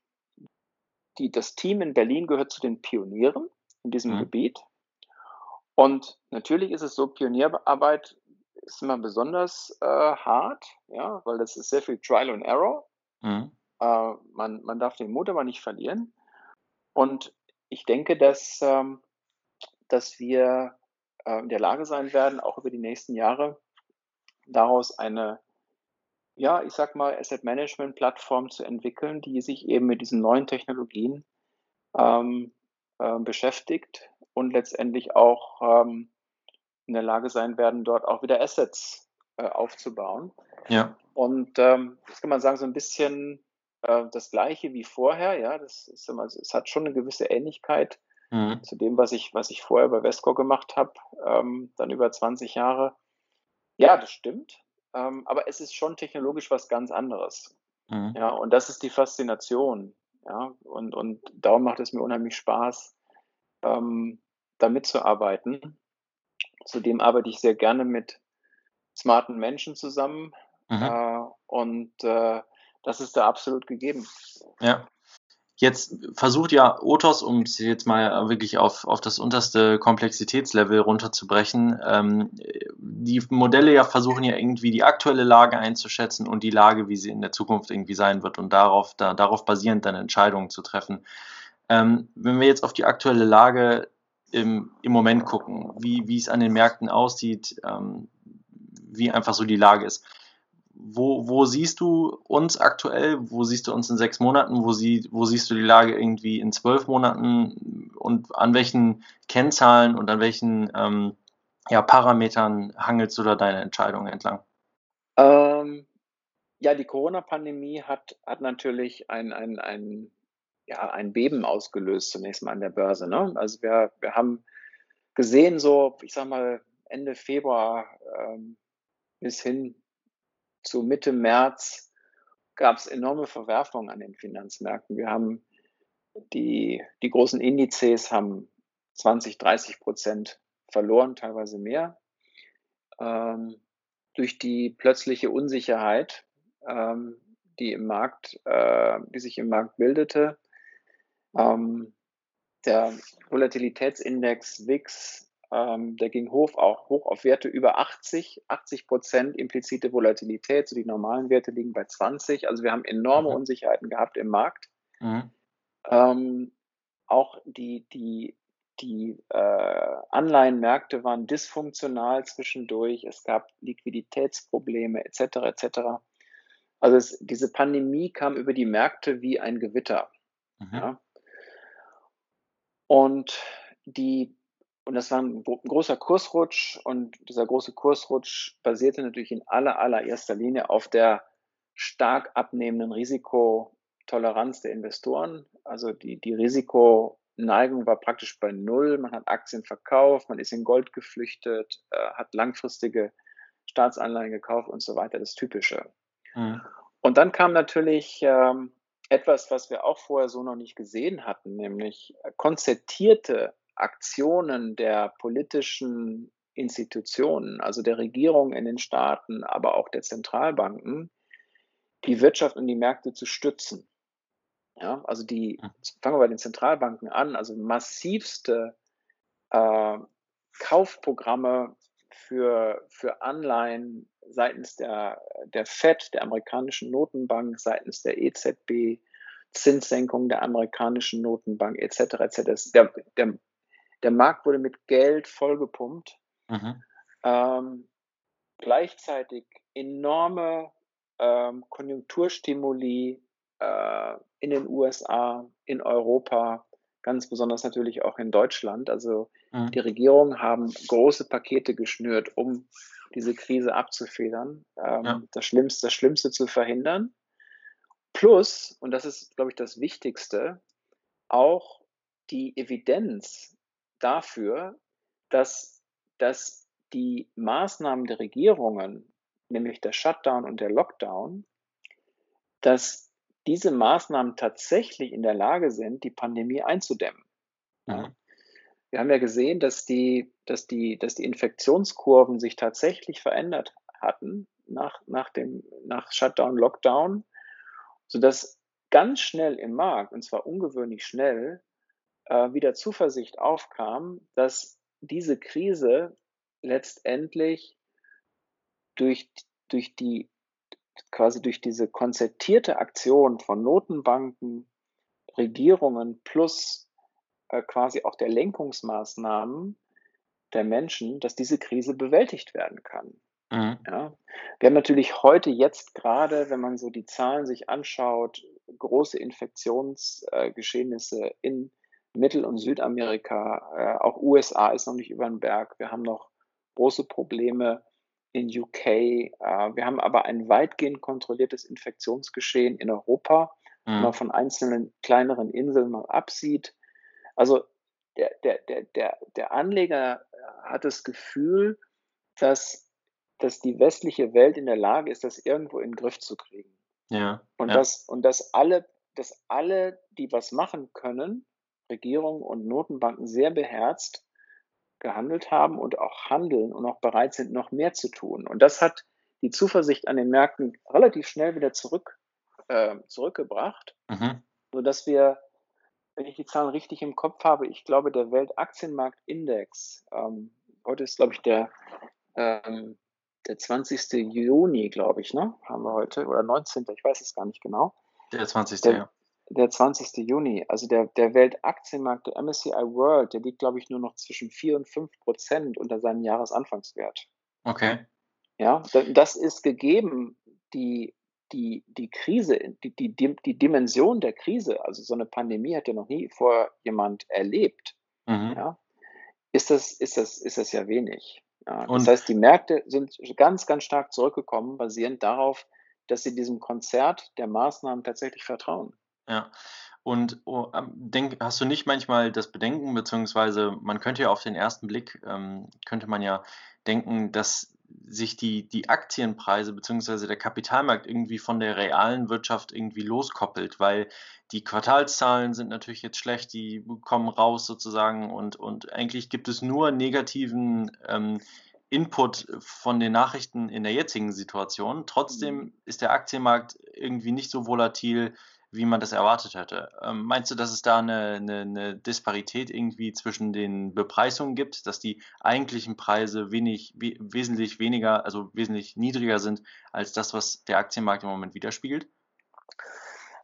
die, das Team in Berlin gehört zu den Pionieren in diesem mhm. Gebiet. Und natürlich ist es so, Pionierarbeit ist immer besonders äh, hart, ja, weil das ist sehr viel Trial and Error. Mhm. Äh, man, man darf den Mut aber nicht verlieren. Und ich denke, dass, ähm, dass wir äh, in der Lage sein werden, auch über die nächsten Jahre daraus eine, ja, ich sag mal, Asset Management Plattform zu entwickeln, die sich eben mit diesen neuen Technologien ähm, äh, beschäftigt und letztendlich auch ähm, in der Lage sein werden, dort auch wieder Assets äh, aufzubauen. Ja. Und ähm, das kann man sagen, so ein bisschen äh, das Gleiche wie vorher. Ja, das ist immer, es hat schon eine gewisse Ähnlichkeit mhm. zu dem, was ich, was ich vorher bei Vesco gemacht habe, ähm, dann über 20 Jahre. Ja, das stimmt. Ähm, aber es ist schon technologisch was ganz anderes. Mhm. Ja, und das ist die Faszination. Ja, und, und darum macht es mir unheimlich Spaß, ähm, da mitzuarbeiten. Zudem arbeite ich sehr gerne mit smarten Menschen zusammen. Mhm. Äh, und äh, das ist da absolut gegeben. Ja. Jetzt versucht ja Otos, um es jetzt mal wirklich auf, auf das unterste Komplexitätslevel runterzubrechen, ähm, die Modelle ja versuchen ja irgendwie die aktuelle Lage einzuschätzen und die Lage, wie sie in der Zukunft irgendwie sein wird und darauf, da, darauf basierend dann Entscheidungen zu treffen. Ähm, wenn wir jetzt auf die aktuelle Lage im, im Moment gucken, wie, wie es an den Märkten aussieht, ähm, wie einfach so die Lage ist wo, wo siehst du uns aktuell? Wo siehst du uns in sechs Monaten? Wo, sie, wo siehst du die Lage irgendwie in zwölf Monaten? Und an welchen Kennzahlen und an welchen ähm, ja, Parametern hangelst du da deine Entscheidung entlang? Ähm, ja, die Corona-Pandemie hat, hat natürlich ein, ein, ein, ja, ein Beben ausgelöst, zunächst mal an der Börse. Ne? Also wir, wir haben gesehen, so, ich sag mal, Ende Februar ähm, bis hin zu Mitte März gab es enorme Verwerfungen an den Finanzmärkten. Wir haben die, die großen Indizes haben 20, 30 Prozent verloren, teilweise mehr. Ähm, durch die plötzliche Unsicherheit, ähm, die im Markt, äh, die sich im Markt bildete. Ähm, der Volatilitätsindex WIX ähm, der ging hoch, auch hoch auf Werte über 80, 80 Prozent implizite Volatilität. So die normalen Werte liegen bei 20. Also wir haben enorme mhm. Unsicherheiten gehabt im Markt. Mhm. Ähm, auch die, die, die äh, Anleihenmärkte waren dysfunktional zwischendurch. Es gab Liquiditätsprobleme etc. etc. Also es, diese Pandemie kam über die Märkte wie ein Gewitter. Mhm. Ja. Und die und das war ein großer Kursrutsch und dieser große Kursrutsch basierte natürlich in aller, allererster Linie auf der stark abnehmenden Risikotoleranz der Investoren. Also die, die Risikoneigung war praktisch bei Null. Man hat Aktien verkauft, man ist in Gold geflüchtet, äh, hat langfristige Staatsanleihen gekauft und so weiter, das Typische. Mhm. Und dann kam natürlich ähm, etwas, was wir auch vorher so noch nicht gesehen hatten, nämlich konzertierte Aktionen der politischen Institutionen, also der Regierung in den Staaten, aber auch der Zentralbanken, die Wirtschaft und die Märkte zu stützen. Ja, also die, hm. fangen wir bei den Zentralbanken an, also massivste äh, Kaufprogramme für, für Anleihen seitens der, der FED, der amerikanischen Notenbank, seitens der EZB, Zinssenkung der amerikanischen Notenbank etc. etc. Der, der, der Markt wurde mit Geld vollgepumpt. Mhm. Ähm, gleichzeitig enorme ähm, Konjunkturstimuli äh, in den USA, in Europa, ganz besonders natürlich auch in Deutschland. Also mhm. die Regierungen haben große Pakete geschnürt, um diese Krise abzufedern, ähm, ja. das, Schlimmste, das Schlimmste zu verhindern. Plus, und das ist, glaube ich, das Wichtigste, auch die Evidenz dafür, dass, dass die Maßnahmen der Regierungen, nämlich der Shutdown und der Lockdown, dass diese Maßnahmen tatsächlich in der Lage sind, die Pandemie einzudämmen. Mhm. Wir haben ja gesehen, dass die, dass, die, dass die Infektionskurven sich tatsächlich verändert hatten nach, nach, dem, nach Shutdown, Lockdown, sodass ganz schnell im Markt, und zwar ungewöhnlich schnell, äh, wieder Zuversicht aufkam, dass diese Krise letztendlich durch, durch die quasi durch diese konzertierte Aktion von Notenbanken, Regierungen plus äh, quasi auch der Lenkungsmaßnahmen der Menschen, dass diese Krise bewältigt werden kann. Mhm. Ja. Wir haben natürlich heute jetzt gerade, wenn man so die Zahlen sich anschaut, große Infektionsgeschehnisse äh, in Mittel- und Südamerika, äh, auch USA ist noch nicht über den Berg. Wir haben noch große Probleme in UK. Äh, wir haben aber ein weitgehend kontrolliertes Infektionsgeschehen in Europa, mhm. wenn man von einzelnen kleineren Inseln mal absieht. Also der, der, der, der, der Anleger hat das Gefühl, dass, dass die westliche Welt in der Lage ist, das irgendwo in den Griff zu kriegen. Ja, und, ja. Das, und dass alle, dass alle, die was machen können, Regierungen und Notenbanken sehr beherzt gehandelt haben und auch handeln und auch bereit sind, noch mehr zu tun. Und das hat die Zuversicht an den Märkten relativ schnell wieder zurück, äh, zurückgebracht, mhm. sodass wir, wenn ich die Zahlen richtig im Kopf habe, ich glaube, der Weltaktienmarktindex, ähm, heute ist, glaube ich, der, ähm, der 20. Juni, glaube ich, ne? Haben wir heute, oder 19. Ich weiß es gar nicht genau. Der 20. Der, ja der 20. Juni, also der, der Weltaktienmarkt, der MSCI World, der liegt, glaube ich, nur noch zwischen 4 und 5 Prozent unter seinem Jahresanfangswert. Okay. Ja, das ist gegeben, die, die, die Krise, die, die, die Dimension der Krise, also so eine Pandemie hat ja noch nie vor jemand erlebt, mhm. ja, ist das, ist, das, ist das ja wenig. Ja, das heißt, die Märkte sind ganz, ganz stark zurückgekommen, basierend darauf, dass sie diesem Konzert der Maßnahmen tatsächlich vertrauen. Ja. Und oh, denk, hast du nicht manchmal das Bedenken, beziehungsweise man könnte ja auf den ersten Blick, ähm, könnte man ja denken, dass sich die, die Aktienpreise beziehungsweise der Kapitalmarkt irgendwie von der realen Wirtschaft irgendwie loskoppelt, weil die Quartalszahlen sind natürlich jetzt schlecht, die kommen raus sozusagen und, und eigentlich gibt es nur negativen ähm, Input von den Nachrichten in der jetzigen Situation. Trotzdem mhm. ist der Aktienmarkt irgendwie nicht so volatil, wie man das erwartet hätte. Ähm, meinst du, dass es da eine, eine, eine, Disparität irgendwie zwischen den Bepreisungen gibt, dass die eigentlichen Preise wenig, we wesentlich weniger, also wesentlich niedriger sind als das, was der Aktienmarkt im Moment widerspiegelt?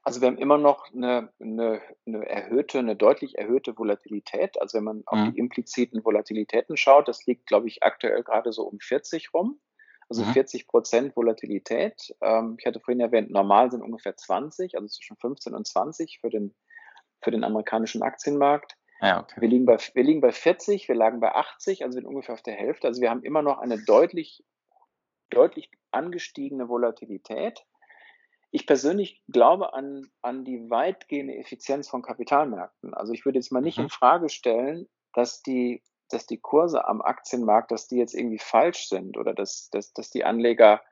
Also wir haben immer noch eine, eine, eine erhöhte, eine deutlich erhöhte Volatilität. Also wenn man auf mhm. die impliziten Volatilitäten schaut, das liegt, glaube ich, aktuell gerade so um 40 rum also mhm. 40 Prozent Volatilität. Ähm, ich hatte vorhin erwähnt, normal sind ungefähr 20, also zwischen 15 und 20 für den, für den amerikanischen Aktienmarkt. Ja, okay. wir, liegen bei, wir liegen bei 40, wir lagen bei 80, also sind ungefähr auf der Hälfte. Also wir haben immer noch eine deutlich, deutlich angestiegene Volatilität. Ich persönlich glaube an, an die weitgehende Effizienz von Kapitalmärkten. Also ich würde jetzt mal nicht mhm. in Frage stellen, dass die dass die Kurse am Aktienmarkt, dass die jetzt irgendwie falsch sind oder dass, dass, dass die Anleger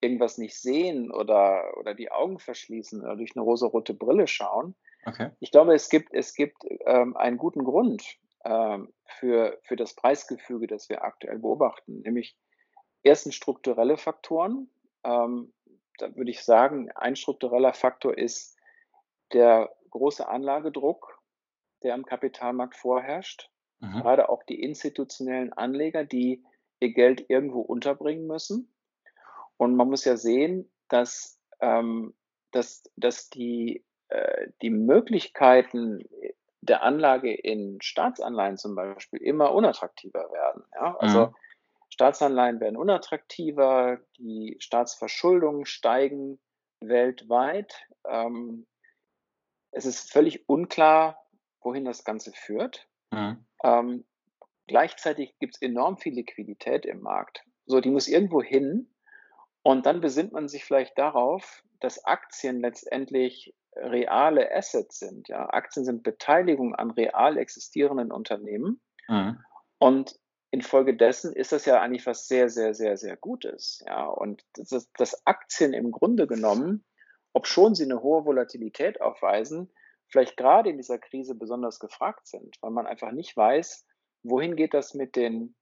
irgendwas nicht sehen oder, oder die Augen verschließen oder durch eine rosarote Brille schauen. Okay. Ich glaube, es gibt, es gibt ähm, einen guten Grund ähm, für, für das Preisgefüge, das wir aktuell beobachten, nämlich erstens strukturelle Faktoren. Ähm, da würde ich sagen, ein struktureller Faktor ist der große Anlagedruck, der am Kapitalmarkt vorherrscht. Mhm. Gerade auch die institutionellen Anleger, die ihr Geld irgendwo unterbringen müssen. Und man muss ja sehen, dass, ähm, dass, dass die, äh, die Möglichkeiten der Anlage in Staatsanleihen zum Beispiel immer unattraktiver werden. Ja? Also mhm. Staatsanleihen werden unattraktiver, die Staatsverschuldungen steigen weltweit. Ähm, es ist völlig unklar, wohin das Ganze führt. Mhm. Ähm, gleichzeitig gibt es enorm viel Liquidität im Markt. So, die muss irgendwo hin. Und dann besinnt man sich vielleicht darauf, dass Aktien letztendlich reale Assets sind. Ja? Aktien sind Beteiligung an real existierenden Unternehmen. Mhm. Und infolgedessen ist das ja eigentlich was sehr, sehr, sehr, sehr Gutes. Ja? Und das, das Aktien im Grunde genommen, ob schon sie eine hohe Volatilität aufweisen, vielleicht gerade in dieser Krise besonders gefragt sind, weil man einfach nicht weiß, wohin geht das mit den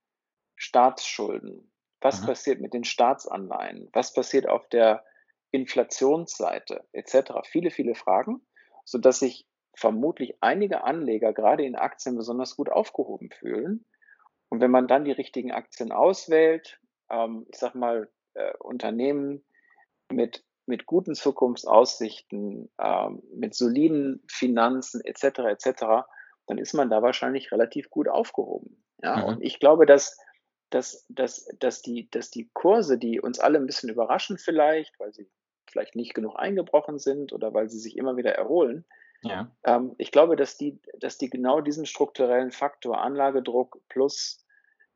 Staatsschulden? Was mhm. passiert mit den Staatsanleihen? Was passiert auf der Inflationsseite etc. Viele, viele Fragen, sodass sich vermutlich einige Anleger gerade in Aktien besonders gut aufgehoben fühlen. Und wenn man dann die richtigen Aktien auswählt, ähm, ich sag mal, äh, Unternehmen mit, mit guten Zukunftsaussichten, ähm, mit soliden Finanzen etc. etc., dann ist man da wahrscheinlich relativ gut aufgehoben. Ja? Mhm. Und ich glaube, dass dass, dass, dass, die, dass die Kurse, die uns alle ein bisschen überraschen vielleicht, weil sie vielleicht nicht genug eingebrochen sind oder weil sie sich immer wieder erholen. Ja. Ähm, ich glaube, dass die, dass die genau diesen strukturellen Faktor Anlagedruck plus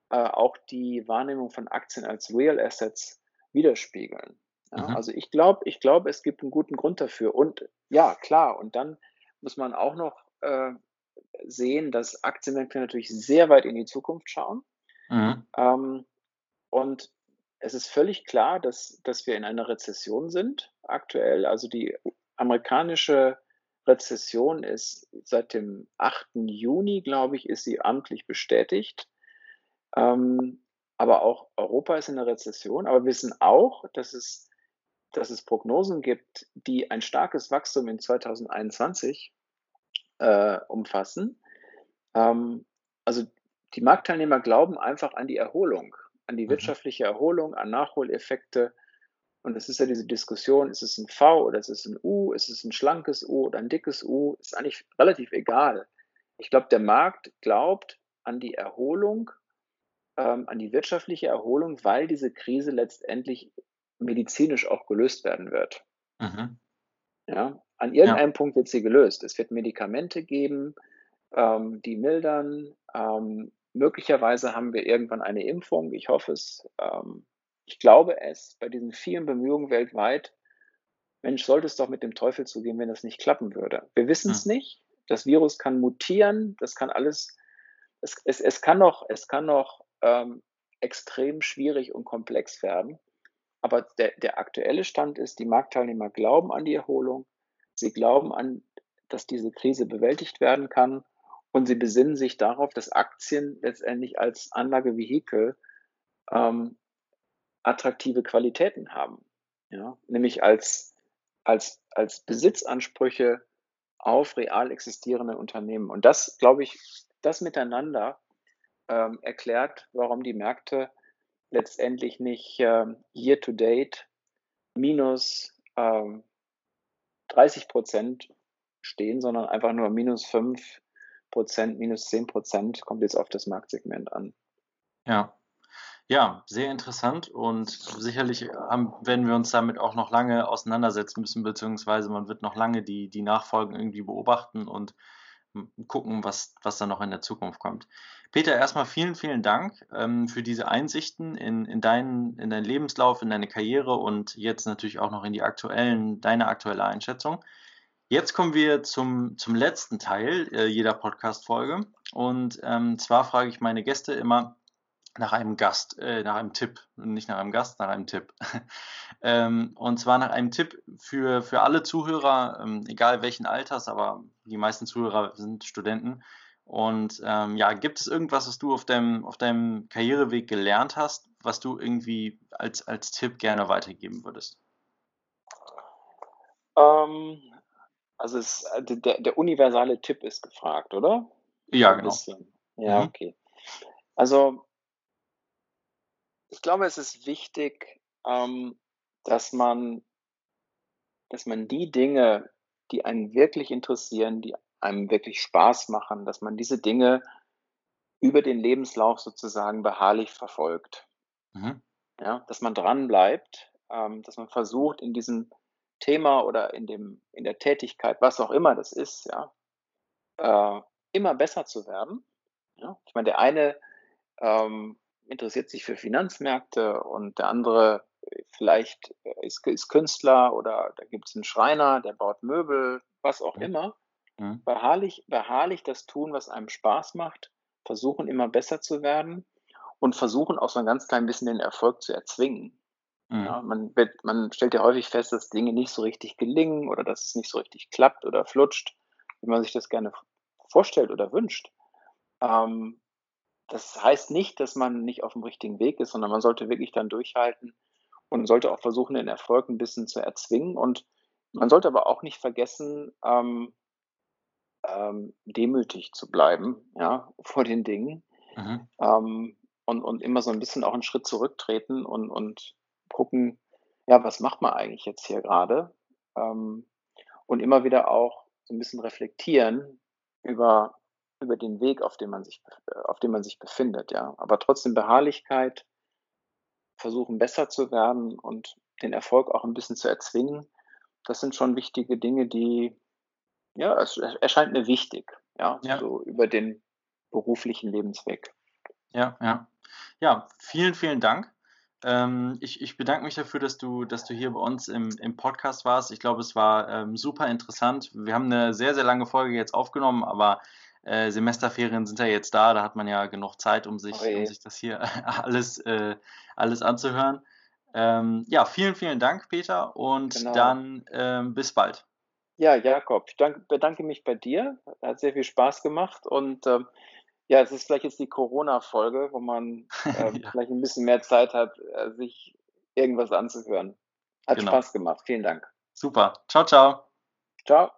äh, auch die Wahrnehmung von Aktien als Real Assets widerspiegeln. Ja, mhm. Also ich glaube, ich glaube, es gibt einen guten Grund dafür. Und ja, klar, und dann muss man auch noch äh, sehen, dass Aktienmärkte natürlich sehr weit in die Zukunft schauen. Mhm. Ähm, und es ist völlig klar, dass, dass wir in einer Rezession sind aktuell. Also die amerikanische Rezession ist seit dem 8. Juni, glaube ich, ist sie amtlich bestätigt. Ähm, aber auch Europa ist in der Rezession. Aber wir wissen auch, dass es, dass es Prognosen gibt, die ein starkes Wachstum in 2021 äh, umfassen. Ähm, also die Marktteilnehmer glauben einfach an die Erholung an die mhm. wirtschaftliche Erholung, an Nachholeffekte. Und es ist ja diese Diskussion, ist es ein V oder ist es ein U, ist es ein schlankes U oder ein dickes U, ist eigentlich relativ egal. Ich glaube, der Markt glaubt an die Erholung, ähm, an die wirtschaftliche Erholung, weil diese Krise letztendlich medizinisch auch gelöst werden wird. Mhm. Ja, an irgendeinem ja. Punkt wird sie gelöst. Es wird Medikamente geben, ähm, die mildern. Ähm, Möglicherweise haben wir irgendwann eine Impfung. Ich hoffe es. Ähm, ich glaube es. Bei diesen vielen Bemühungen weltweit, Mensch, sollte es doch mit dem Teufel zugehen, wenn das nicht klappen würde. Wir wissen es hm. nicht. Das Virus kann mutieren. Das kann alles. Es, es, es kann noch, es kann noch ähm, extrem schwierig und komplex werden. Aber der, der aktuelle Stand ist, die Marktteilnehmer glauben an die Erholung. Sie glauben an, dass diese Krise bewältigt werden kann. Und sie besinnen sich darauf, dass Aktien letztendlich als Anlagevehikel ähm, attraktive Qualitäten haben. Ja? Nämlich als, als, als Besitzansprüche auf real existierende Unternehmen. Und das, glaube ich, das miteinander ähm, erklärt, warum die Märkte letztendlich nicht ähm, year to date minus ähm, 30 Prozent stehen, sondern einfach nur minus 5, Prozent, minus 10 Prozent, kommt jetzt auf das Marktsegment an. Ja. Ja, sehr interessant und sicherlich haben, werden wir uns damit auch noch lange auseinandersetzen müssen, beziehungsweise man wird noch lange die, die Nachfolgen irgendwie beobachten und gucken, was, was da noch in der Zukunft kommt. Peter, erstmal vielen, vielen Dank ähm, für diese Einsichten in, in, deinen, in deinen Lebenslauf, in deine Karriere und jetzt natürlich auch noch in die aktuellen, deine aktuelle Einschätzung. Jetzt kommen wir zum, zum letzten Teil äh, jeder Podcast-Folge. Und ähm, zwar frage ich meine Gäste immer nach einem Gast, äh, nach einem Tipp, nicht nach einem Gast, nach einem Tipp. ähm, und zwar nach einem Tipp für, für alle Zuhörer, ähm, egal welchen Alters, aber die meisten Zuhörer sind Studenten. Und ähm, ja, gibt es irgendwas, was du auf deinem, auf deinem Karriereweg gelernt hast, was du irgendwie als, als Tipp gerne weitergeben würdest? Ähm, also es, der, der universale Tipp ist gefragt, oder? Ja, genau. Ja, mhm. okay. Also ich glaube, es ist wichtig, ähm, dass man, dass man die Dinge, die einen wirklich interessieren, die einem wirklich Spaß machen, dass man diese Dinge über den Lebenslauf sozusagen beharrlich verfolgt. Mhm. Ja, dass man dran bleibt, ähm, dass man versucht, in diesem Thema oder in, dem, in der Tätigkeit, was auch immer das ist, ja, äh, immer besser zu werden. Ja? Ich meine, der eine ähm, interessiert sich für Finanzmärkte und der andere vielleicht ist, ist Künstler oder da gibt es einen Schreiner, der baut Möbel, was auch mhm. immer. Mhm. Beharrlich, beharrlich das tun, was einem Spaß macht, versuchen immer besser zu werden und versuchen auch so ein ganz klein bisschen den Erfolg zu erzwingen. Mhm. Ja, man, wird, man stellt ja häufig fest, dass Dinge nicht so richtig gelingen oder dass es nicht so richtig klappt oder flutscht, wie man sich das gerne vorstellt oder wünscht. Ähm, das heißt nicht, dass man nicht auf dem richtigen Weg ist, sondern man sollte wirklich dann durchhalten und sollte auch versuchen, den Erfolg ein bisschen zu erzwingen. Und man sollte aber auch nicht vergessen, ähm, ähm, demütig zu bleiben, ja, vor den Dingen. Mhm. Ähm, und, und immer so ein bisschen auch einen Schritt zurücktreten und, und gucken, ja, was macht man eigentlich jetzt hier gerade? Ähm, und immer wieder auch so ein bisschen reflektieren über, über den Weg, auf dem man sich, auf dem man sich befindet, ja. Aber trotzdem Beharrlichkeit, versuchen besser zu werden und den Erfolg auch ein bisschen zu erzwingen. Das sind schon wichtige Dinge, die, ja, es erscheint mir wichtig, ja, ja. so über den beruflichen Lebensweg. Ja, ja. Ja, vielen, vielen Dank. Ähm, ich, ich, bedanke mich dafür, dass du, dass du hier bei uns im, im Podcast warst. Ich glaube, es war ähm, super interessant. Wir haben eine sehr, sehr lange Folge jetzt aufgenommen, aber äh, Semesterferien sind ja jetzt da. Da hat man ja genug Zeit, um sich, um sich das hier alles, äh, alles anzuhören. Ähm, ja, vielen, vielen Dank, Peter, und genau. dann ähm, bis bald. Ja, Jakob, ich danke, bedanke mich bei dir. Hat sehr viel Spaß gemacht und ähm, ja, es ist vielleicht jetzt die Corona-Folge, wo man äh, ja. vielleicht ein bisschen mehr Zeit hat, äh, sich irgendwas anzuhören. Hat genau. Spaß gemacht. Vielen Dank. Super. Ciao, ciao. Ciao.